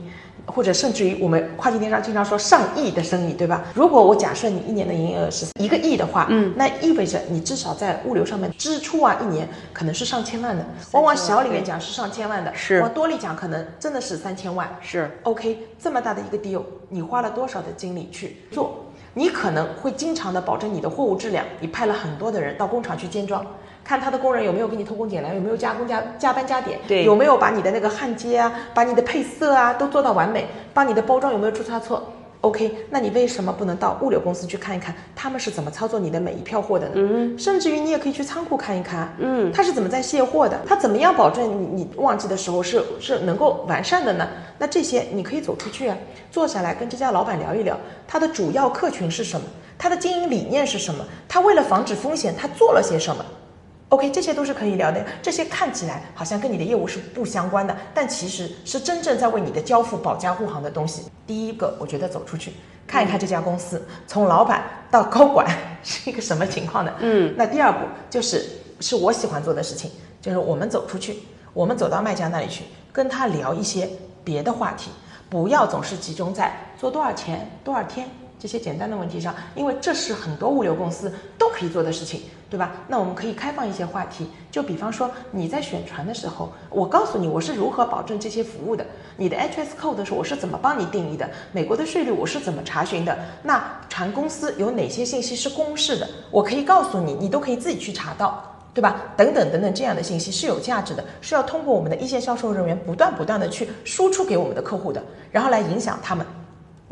Speaker 2: 或者甚至于我们跨境电商经常说上亿的生意，对吧？如果我假设你一年的营业额是一个亿的话，嗯，那意味着你至少在物流上面支出啊，一年可能是上千万的。往往小里面讲是上千万的，
Speaker 1: 是
Speaker 2: 往多里讲可能真的是三千万。
Speaker 1: 是
Speaker 2: OK，这么大的一个 deal，你花了多少的精力去做？你可能会经常的保证你的货物质量，你派了很多的人到工厂去监装。看他的工人有没有给你偷工减料，有没有加工加加班加点，
Speaker 1: 对。
Speaker 2: 有没有把你的那个焊接啊，把你的配色啊都做到完美，把你的包装有没有出差错？OK，那你为什么不能到物流公司去看一看，他们是怎么操作你的每一票货的呢？嗯，甚至于你也可以去仓库看一看，嗯，他是怎么在卸货的，他怎么样保证你你旺季的时候是是能够完善的呢？那这些你可以走出去啊，坐下来跟这家老板聊一聊，他的主要客群是什么，他的经营理念是什么，他为了防止风险，他做了些什么？OK，这些都是可以聊的。这些看起来好像跟你的业务是不相关的，但其实是真正在为你的交付保驾护航的东西。第一个，我觉得走出去看一看这家公司，从老板到高管 (laughs) 是一个什么情况的。嗯，那第二步就是是我喜欢做的事情，就是我们走出去，我们走到卖家那里去，跟他聊一些别的话题，不要总是集中在做多少钱、多少天。这些简单的问题上，因为这是很多物流公司都可以做的事情，对吧？那我们可以开放一些话题，就比方说你在选船的时候，我告诉你我是如何保证这些服务的，你的 HS code 是我是怎么帮你定义的，美国的税率我是怎么查询的，那船公司有哪些信息是公示的，我可以告诉你，你都可以自己去查到。对吧？等等等等，这样的信息是有价值的，是要通过我们的一线销售人员不断不断的去输出给我们的客户的，然后来影响他们。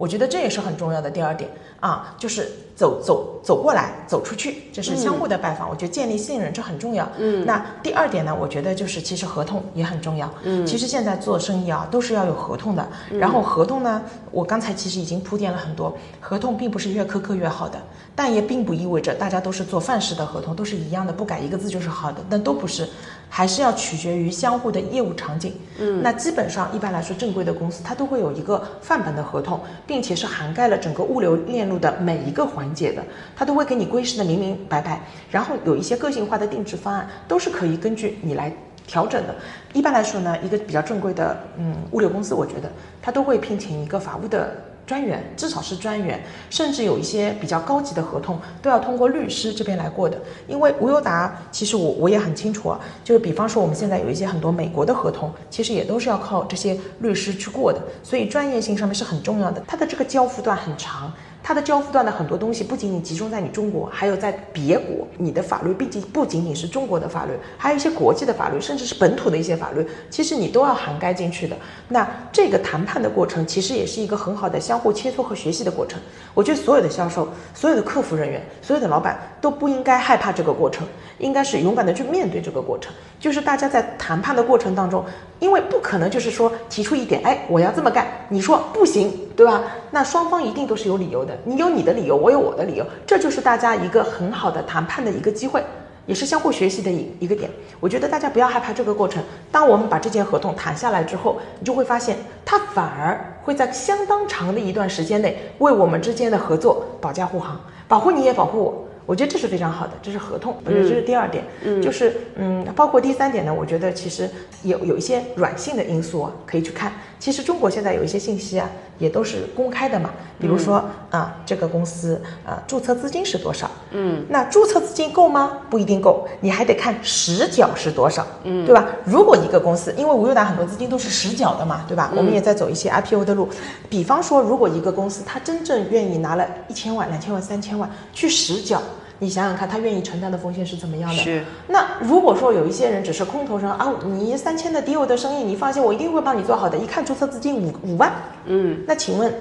Speaker 2: 我觉得这也是很重要的第二点啊，就是走走走过来，走出去，这是相互的拜访。我觉得建立信任这很重要。嗯，那第二点呢，我觉得就是其实合同也很重要。嗯，其实现在做生意啊，都是要有合同的。然后合同呢，我刚才其实已经铺垫了很多，合同并不是越苛刻越好的，但也并不意味着大家都是做范式的合同，都是一样的，不改一个字就是好的，但都不是。还是要取决于相互的业务场景。嗯，那基本上一般来说，正规的公司它都会有一个范本的合同，并且是涵盖了整个物流链路的每一个环节的，它都会给你规示的明明白白。然后有一些个性化的定制方案，都是可以根据你来调整的。一般来说呢，一个比较正规的嗯物流公司，我觉得它都会聘请一个法务的。专员至少是专员，甚至有一些比较高级的合同都要通过律师这边来过的。因为无忧达，其实我我也很清楚啊，就是比方说我们现在有一些很多美国的合同，其实也都是要靠这些律师去过的，所以专业性上面是很重要的。它的这个交付段很长。它的交付段的很多东西不仅仅集中在你中国，还有在别国，你的法律毕竟不仅仅是中国的法律，还有一些国际的法律，甚至是本土的一些法律，其实你都要涵盖进去的。那这个谈判的过程，其实也是一个很好的相互切磋和学习的过程。我觉得所有的销售、所有的客服人员、所有的老板都不应该害怕这个过程，应该是勇敢的去面对这个过程。就是大家在谈判的过程当中，因为不可能就是说提出一点，哎，我要这么干，你说不行，对吧？那双方一定都是有理由的。你有你的理由，我有我的理由，这就是大家一个很好的谈判的一个机会，也是相互学习的一一个点。我觉得大家不要害怕这个过程。当我们把这件合同谈下来之后，你就会发现，它反而会在相当长的一段时间内为我们之间的合作保驾护航，保护你也保护我。我觉得这是非常好的，这是合同。我觉得这是第二点，就是嗯，包括第三点呢，我觉得其实有有一些软性的因素啊，可以去看。其实中国现在有一些信息啊，也都是公开的嘛。比如说啊，这个公司啊，注册资金是多少？嗯，那注册资金够吗？不一定够，你还得看实缴是多少，嗯，对吧？如果一个公司，因为无忧达很多资金都是实缴的嘛，对吧？我们也在走一些 IPO 的路。比方说，如果一个公司它真正愿意拿了一千万、两千万、三千万去实缴。你想想看，他愿意承担的风险是怎么样的？
Speaker 1: 是。
Speaker 2: 那如果说有一些人只是空头上啊，你三千的 deal 的生意，你放心，我一定会帮你做好的。一看注册资金五五万，嗯，那请问，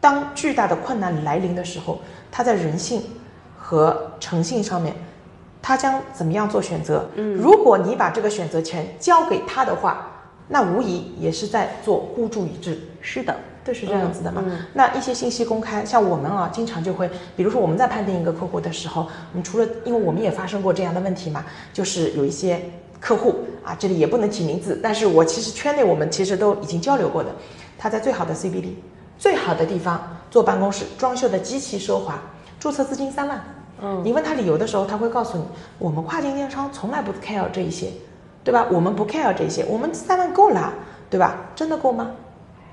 Speaker 2: 当巨大的困难来临的时候，他在人性和诚信上面，他将怎么样做选择？嗯，如果你把这个选择权交给他的话，那无疑也是在做孤注一掷。
Speaker 1: 是的。
Speaker 2: 就是这样子的嘛。那一些信息公开，像我们啊，经常就会，比如说我们在判定一个客户的时候，我们除了，因为我们也发生过这样的问题嘛，就是有一些客户啊，这里也不能提名字，但是我其实圈内我们其实都已经交流过的，他在最好的 CBD、最好的地方做办公室，装修的极其奢华，注册资金三万。嗯，你问他理由的时候，他会告诉你，我们跨境电商从来不 care 这一些，对吧？我们不 care 这些，我们三万够了，对吧？真的够吗？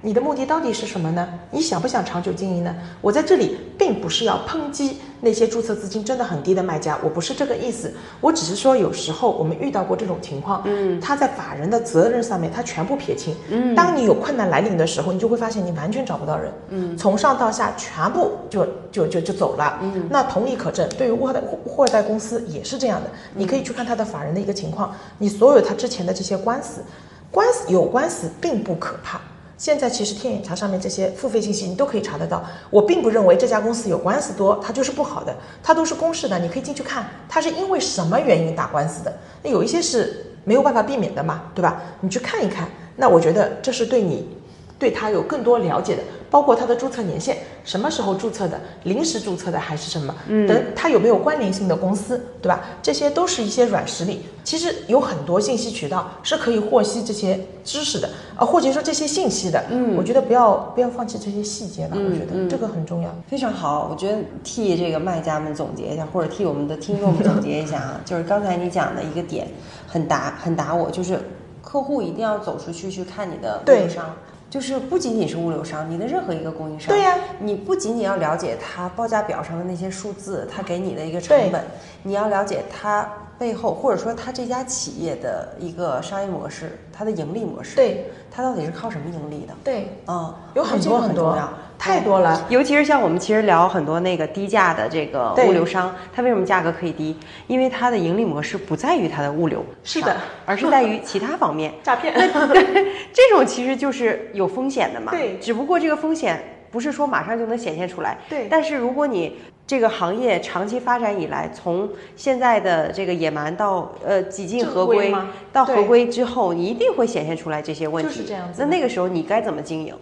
Speaker 2: 你的目的到底是什么呢？你想不想长久经营呢？我在这里并不是要抨击那些注册资金真的很低的卖家，我不是这个意思，我只是说有时候我们遇到过这种情况，嗯，他在法人的责任上面他全部撇清，嗯，当你有困难来临的时候，你就会发现你完全找不到人，嗯，从上到下全部就就就就走了，嗯，那同理可证，对于沃代货代公司也是这样的，你可以去看他的法人的一个情况，你所有他之前的这些官司，官司有官司并不可怕。现在其实天眼查上面这些付费信息你都可以查得到。我并不认为这家公司有官司多，它就是不好的，它都是公示的，你可以进去看，它是因为什么原因打官司的。那有一些是没有办法避免的嘛，对吧？你去看一看，那我觉得这是对你，对他有更多了解的。包括它的注册年限，什么时候注册的，临时注册的还是什么？嗯，等它有没有关联性的公司，对吧？这些都是一些软实力。其实有很多信息渠道是可以获悉这些知识的，啊，或者说这些信息的。嗯，我觉得不要不要放弃这些细节吧，我觉得这个很重要。
Speaker 1: 非常好，我觉得替这个卖家们总结一下，或者替我们的听众们总结一下啊，(laughs) 就是刚才你讲的一个点，很打很打我，就是客户一定要走出去去看你的电商。就是不仅仅是物流商，你的任何一个供应商，
Speaker 2: 对呀，
Speaker 1: 你不仅仅要了解他报价表上的那些数字，他给你的一个成本，你要了解它背后或者说它这家企业的一个商业模式，它的盈利模式，
Speaker 2: 对，
Speaker 1: 它到底是靠什么盈利的？
Speaker 2: 对，
Speaker 1: 嗯，
Speaker 2: 有很多很多。太多了，
Speaker 1: 尤其是像我们其实聊很多那个低价的这个物流商，它为什么价格可以低？因为它的盈利模式不在于它的物流，
Speaker 2: 是的，
Speaker 1: 而是在于其他方面。(laughs)
Speaker 2: 诈骗，(laughs)
Speaker 1: 这种其实就是有风险的嘛。
Speaker 2: 对，
Speaker 1: 只不过这个风险不是说马上就能显现出来。
Speaker 2: 对，
Speaker 1: 但是如果你这个行业长期发展以来，从现在的这个野蛮到呃几近合规，到合规之后，你一定会显现出来这些问题。
Speaker 2: 就是这样子。
Speaker 1: 那那个时候你该怎么经营？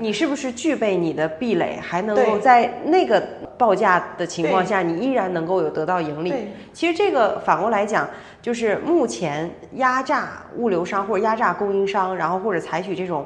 Speaker 1: 你是不是具备你的壁垒，还能够在那个报价的情况下，你依然能够有得到盈利？其实这个反过来讲，就是目前压榨物流商或者压榨供应商，然后或者采取这种，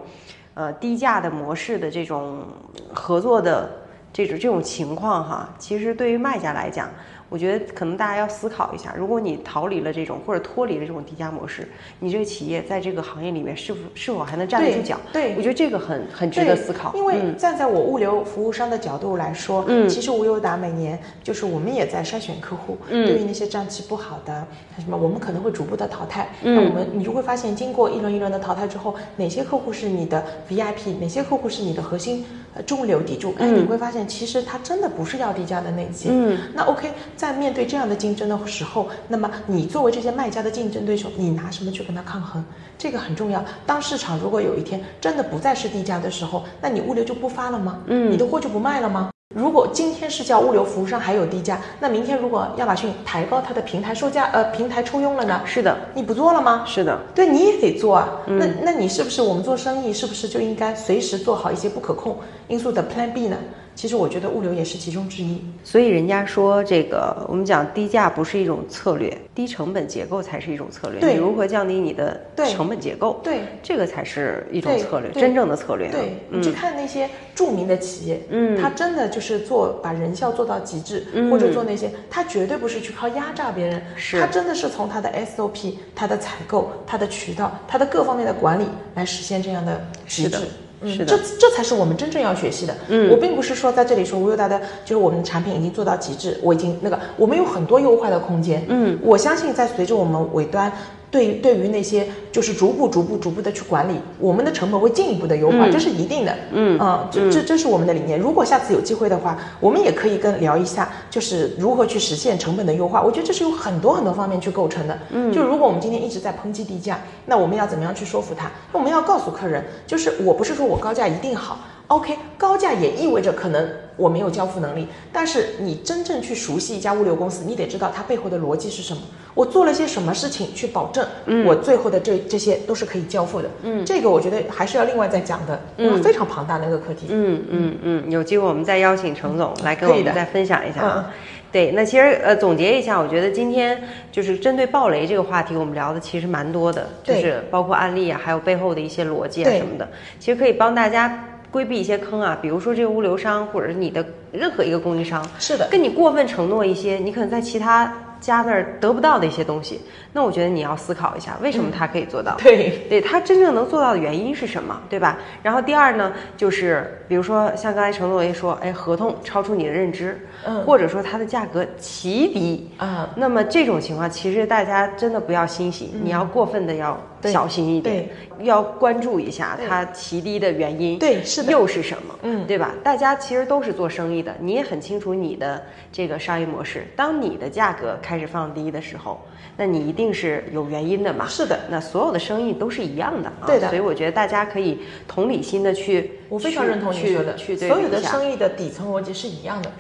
Speaker 1: 呃低价的模式的这种合作的这种这种情况哈，其实对于卖家来讲。我觉得可能大家要思考一下，如果你逃离了这种或者脱离了这种低价模式，你这个企业在这个行业里面是否是否还能站得住脚？
Speaker 2: 对，
Speaker 1: 我觉得这个很很值得思考。
Speaker 2: 因为站在我物流服务商的角度来说，嗯，其实无忧达每年就是我们也在筛选客户，嗯，对于那些战绩不好的，什么我们可能会逐步的淘汰。嗯，那我们你就会发现，经过一轮一轮的淘汰之后，哪些客户是你的 VIP，哪些客户是你的核心呃中流砥柱？哎，你会发现其实它真的不是要低价的那些。嗯，那 OK。在面对这样的竞争的时候，那么你作为这些卖家的竞争对手，你拿什么去跟他抗衡？这个很重要。当市场如果有一天真的不再是低价的时候，那你物流就不发了吗？嗯，你的货就不卖了吗？如果今天是叫物流服务商还有低价，那明天如果亚马逊抬高它的平台售价，呃，平台抽佣了呢？
Speaker 1: 是的，
Speaker 2: 你不做了吗？
Speaker 1: 是的，
Speaker 2: 对，你也得做啊。那那你是不是我们做生意是不是就应该随时做好一些不可控因素的 Plan B 呢？其实我觉得物流也是其中之一，
Speaker 1: 所以人家说这个，我们讲低价不是一种策略，低成本结构才是一种策略。
Speaker 2: 对，
Speaker 1: 你如何降低你的成本结构？
Speaker 2: 对，
Speaker 1: 这个才是一种策略，真正的策略。
Speaker 2: 对，你去看那些著名的企业，嗯，他真的就是做把人效做到极致，或者做那些，他绝对不是去靠压榨别人，
Speaker 1: 是。
Speaker 2: 他真的是从他的 SOP、他的采购、他的渠道、他的各方面的管理来实现这样的极致。
Speaker 1: 是的，
Speaker 2: 这这才是我们真正要学习的。嗯，我并不是说在这里说无忧达的，就是我们的产品已经做到极致，我已经那个，我们有很多优化的空间。嗯，我相信在随着我们尾端。对，对于那些就是逐步、逐步、逐步的去管理，我们的成本会进一步的优化，这是一定的。嗯啊，这这这是我们的理念。如果下次有机会的话，我们也可以跟聊一下，就是如何去实现成本的优化。我觉得这是有很多很多方面去构成的。嗯，就如果我们今天一直在抨击低价，那我们要怎么样去说服他？我们要告诉客人，就是我不是说我高价一定好。OK，高价也意味着可能我没有交付能力，但是你真正去熟悉一家物流公司，你得知道它背后的逻辑是什么。我做了些什么事情去保证我最后的这这些都是可以交付的？嗯，这个我觉得还是要另外再讲的，嗯，非常庞大的一个课题。
Speaker 1: 嗯嗯嗯，有机会我们再邀请程总来跟我们再分享一下啊。对，那其实呃总结一下，我觉得今天就是针对暴雷这个话题，我们聊的其实蛮多的，就是包括案例啊，还有背后的一些逻辑啊什么的，其实可以帮大家。规避一些坑啊，比如说这个物流商，或者是你的任何一个供应商，
Speaker 2: 是的，
Speaker 1: 跟你过分承诺一些，你可能在其他家那儿得不到的一些东西，那我觉得你要思考一下，为什么他可以做到？(laughs)
Speaker 2: 对，
Speaker 1: 对他真正能做到的原因是什么，对吧？然后第二呢，就是比如说像刚才程总也说，哎，合同超出你的认知，
Speaker 2: 嗯
Speaker 1: 或者说它的价格奇低
Speaker 2: 啊
Speaker 1: 那么这种情况，其实大家真的不要欣喜，你要过分的要小心一点，要关注一下它奇低的原因，
Speaker 2: 对是的
Speaker 1: 又是什么？
Speaker 2: 嗯
Speaker 1: 对吧？大家其实都是做生意的，你也很清楚你的这个商业模式。当你的价格开始放低的时候，那你一定是有原因的嘛？
Speaker 2: 是的
Speaker 1: 那所有的生意都是一样的啊。
Speaker 2: 对的
Speaker 1: 所以我觉得大家可以同理心的去，
Speaker 2: 我非常认同你说的，
Speaker 1: 去对
Speaker 2: 所有的生意的底层逻辑是一样的。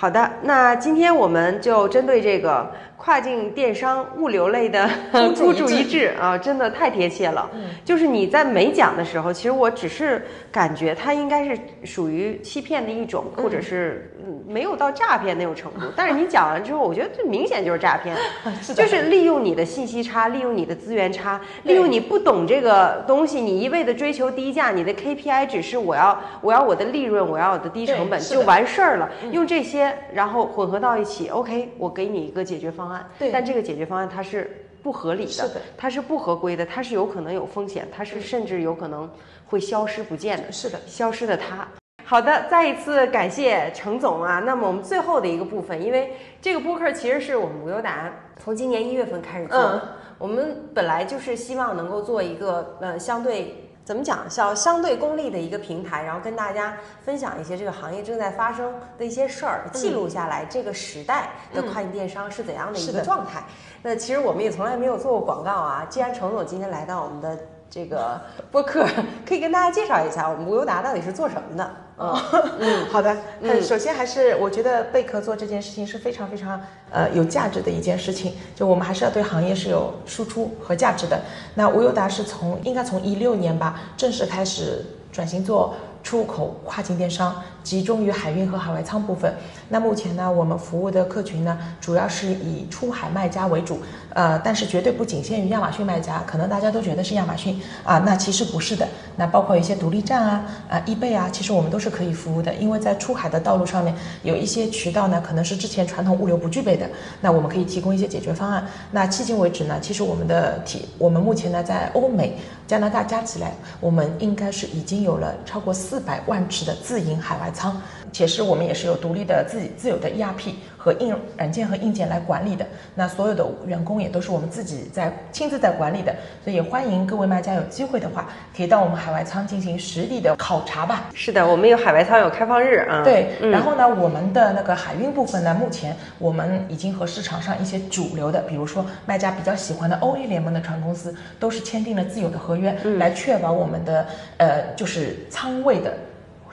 Speaker 1: 好的，那今天我们就针对这个跨境电商物流类的 (laughs)
Speaker 2: 孤注一掷
Speaker 1: 啊，真的太贴切了。
Speaker 2: 嗯
Speaker 1: 就是你在没讲的时候，其实我只是感觉它应该是属于欺骗的一种，或者是嗯没有到诈骗那种程度。但是你讲完之后，我觉得这明显就是诈骗，(laughs)
Speaker 2: 是
Speaker 1: 就是利用你的信息差，利用你的资源差，利用你不懂这个东西，你一味的追求低价，你的 KPI 只是我要我要我的利润，我要我的低成本就完事儿了。用这些然后混合到一起，OK，我给你一个解决方案。
Speaker 2: 对
Speaker 1: 但这个解决方案它是不合理的，
Speaker 2: 是的
Speaker 1: 它是不合规的，它是有可能有风险，它是甚至有可能会消失不见的。
Speaker 2: 是的，
Speaker 1: 消失的它。好的，再一次感谢程总啊。那么我们最后的一个部分，因为这个播客其实是我们无忧达从今年一月份开始做的，
Speaker 2: 嗯
Speaker 1: 我们本来就是希望能够做一个呃相对。怎么讲？叫相对公利的一个平台，然后跟大家分享一些这个行业正在发生的一些事儿，记录下来这个时代的跨境电商是怎样的一个状态。那其实我们也从来没有做过广告啊。既然程总今天来到我们的这个播客，可以跟大家介绍一下我们无忧达到底是做什么的。嗯，(laughs)
Speaker 2: 嗯，好的。
Speaker 1: 嗯
Speaker 2: 嗯，首先还是我觉得贝壳做这件事情是非常非常呃有价值的一件事情。就我们还是要对行业是有输出和价值的。那无忧达是从应该从一六年吧正式开始转型做出口跨境电商，集中于海运和海外仓部分。那目前呢，我们服务的客群呢，主要是以出海卖家为主，呃，但是绝对不仅限于亚马逊卖家。可能大家都觉得是亚马逊啊，那其实不是的。那包括一些独立站啊、啊易贝啊，其实我们都是可以服务的。因为在出海的道路上面，有一些渠道呢，可能是之前传统物流不具备的，那我们可以提供一些解决方案。那迄今为止呢，其实我们的体，我们目前呢，在欧美、加拿大加起来，我们应该是已经有了超过四百万只的自营海外仓，且是我们也是有独立的自己自有的 ERP 和硬软件和硬件来管理的。那所有的员工也都是我们自己在亲自在管理的，所以也欢迎各位卖家有机会的话，可以到我们海外仓进行实地的考察吧。
Speaker 1: 是的，我们有海外仓有开放日啊。
Speaker 2: 对，
Speaker 1: 嗯
Speaker 2: 然后呢，我们的那个海运部分呢，目前我们已经和市场上一些主流的，比如说卖家比较喜欢的 OA 联盟的船公司，都是签订了自有的合约，
Speaker 1: 嗯
Speaker 2: 来确保我们的呃就是仓位的。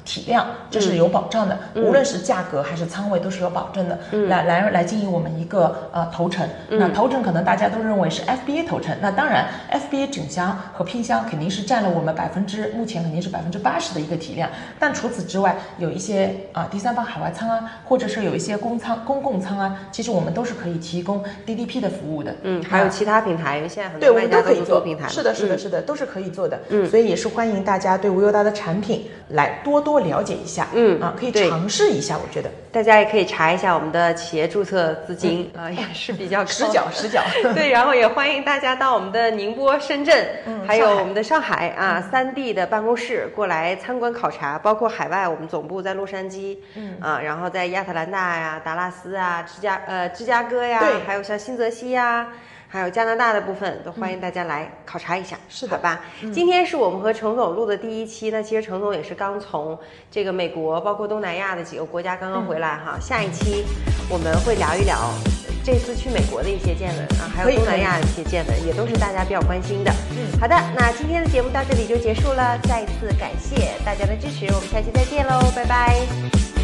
Speaker 2: 体量这是有保障的，
Speaker 1: 嗯
Speaker 2: 无论是价格还是仓位都是有保证的。来来来经营我们一个呃头程，
Speaker 1: 嗯
Speaker 2: 那头程可能大家都认为是 FBA 头程，那当然 FBA 整箱和拼箱肯定是占了我们百分之目前肯定是百分之八十的一个体量，但除此之外有一些啊、第三方海外仓啊，或者是有一些公仓公共仓啊，其实我们都是可以提供 DDP 的服务的。
Speaker 1: 嗯，还有其他平台，因为现在很
Speaker 2: 对，我们
Speaker 1: 多卖家都
Speaker 2: 都可以做
Speaker 1: 平台。
Speaker 2: 是的，是的，
Speaker 1: 嗯
Speaker 2: 是的，都是可以做的。嗯，所以也是欢迎大家对无忧达的产品来多多了解一下。
Speaker 1: 嗯
Speaker 2: 啊，可以尝试一下，我觉得
Speaker 1: 大家也可以查一下我们的企业注册资金啊，也是比较
Speaker 2: 实缴实缴。(laughs) (laughs)
Speaker 1: 对，然后也欢迎大家到我们的宁波、深圳，
Speaker 2: 嗯
Speaker 1: 还有我们的上海啊三地的办公室过来参观考察，包括海外，我们总部在洛杉矶，嗯啊，然后在亚特兰大呀、达拉斯啊、芝加呃芝加哥呀，
Speaker 2: 对
Speaker 1: 还有像新泽西呀。还有加拿大的部分，都欢迎大家来考察一下，
Speaker 2: 是的
Speaker 1: 好吧？今天是我们和程总录的第一期，那其实程总也是刚从这个美国，包括东南亚的几个国家刚刚回来哈。下一期我们会聊一聊这次去美国的一些见闻啊，还有东南亚的一些见闻，也都是大家比较关心的。嗯，好的，那今天的节目到这里就结束了，再一次感谢大家的支持，我们下期再见喽，拜拜。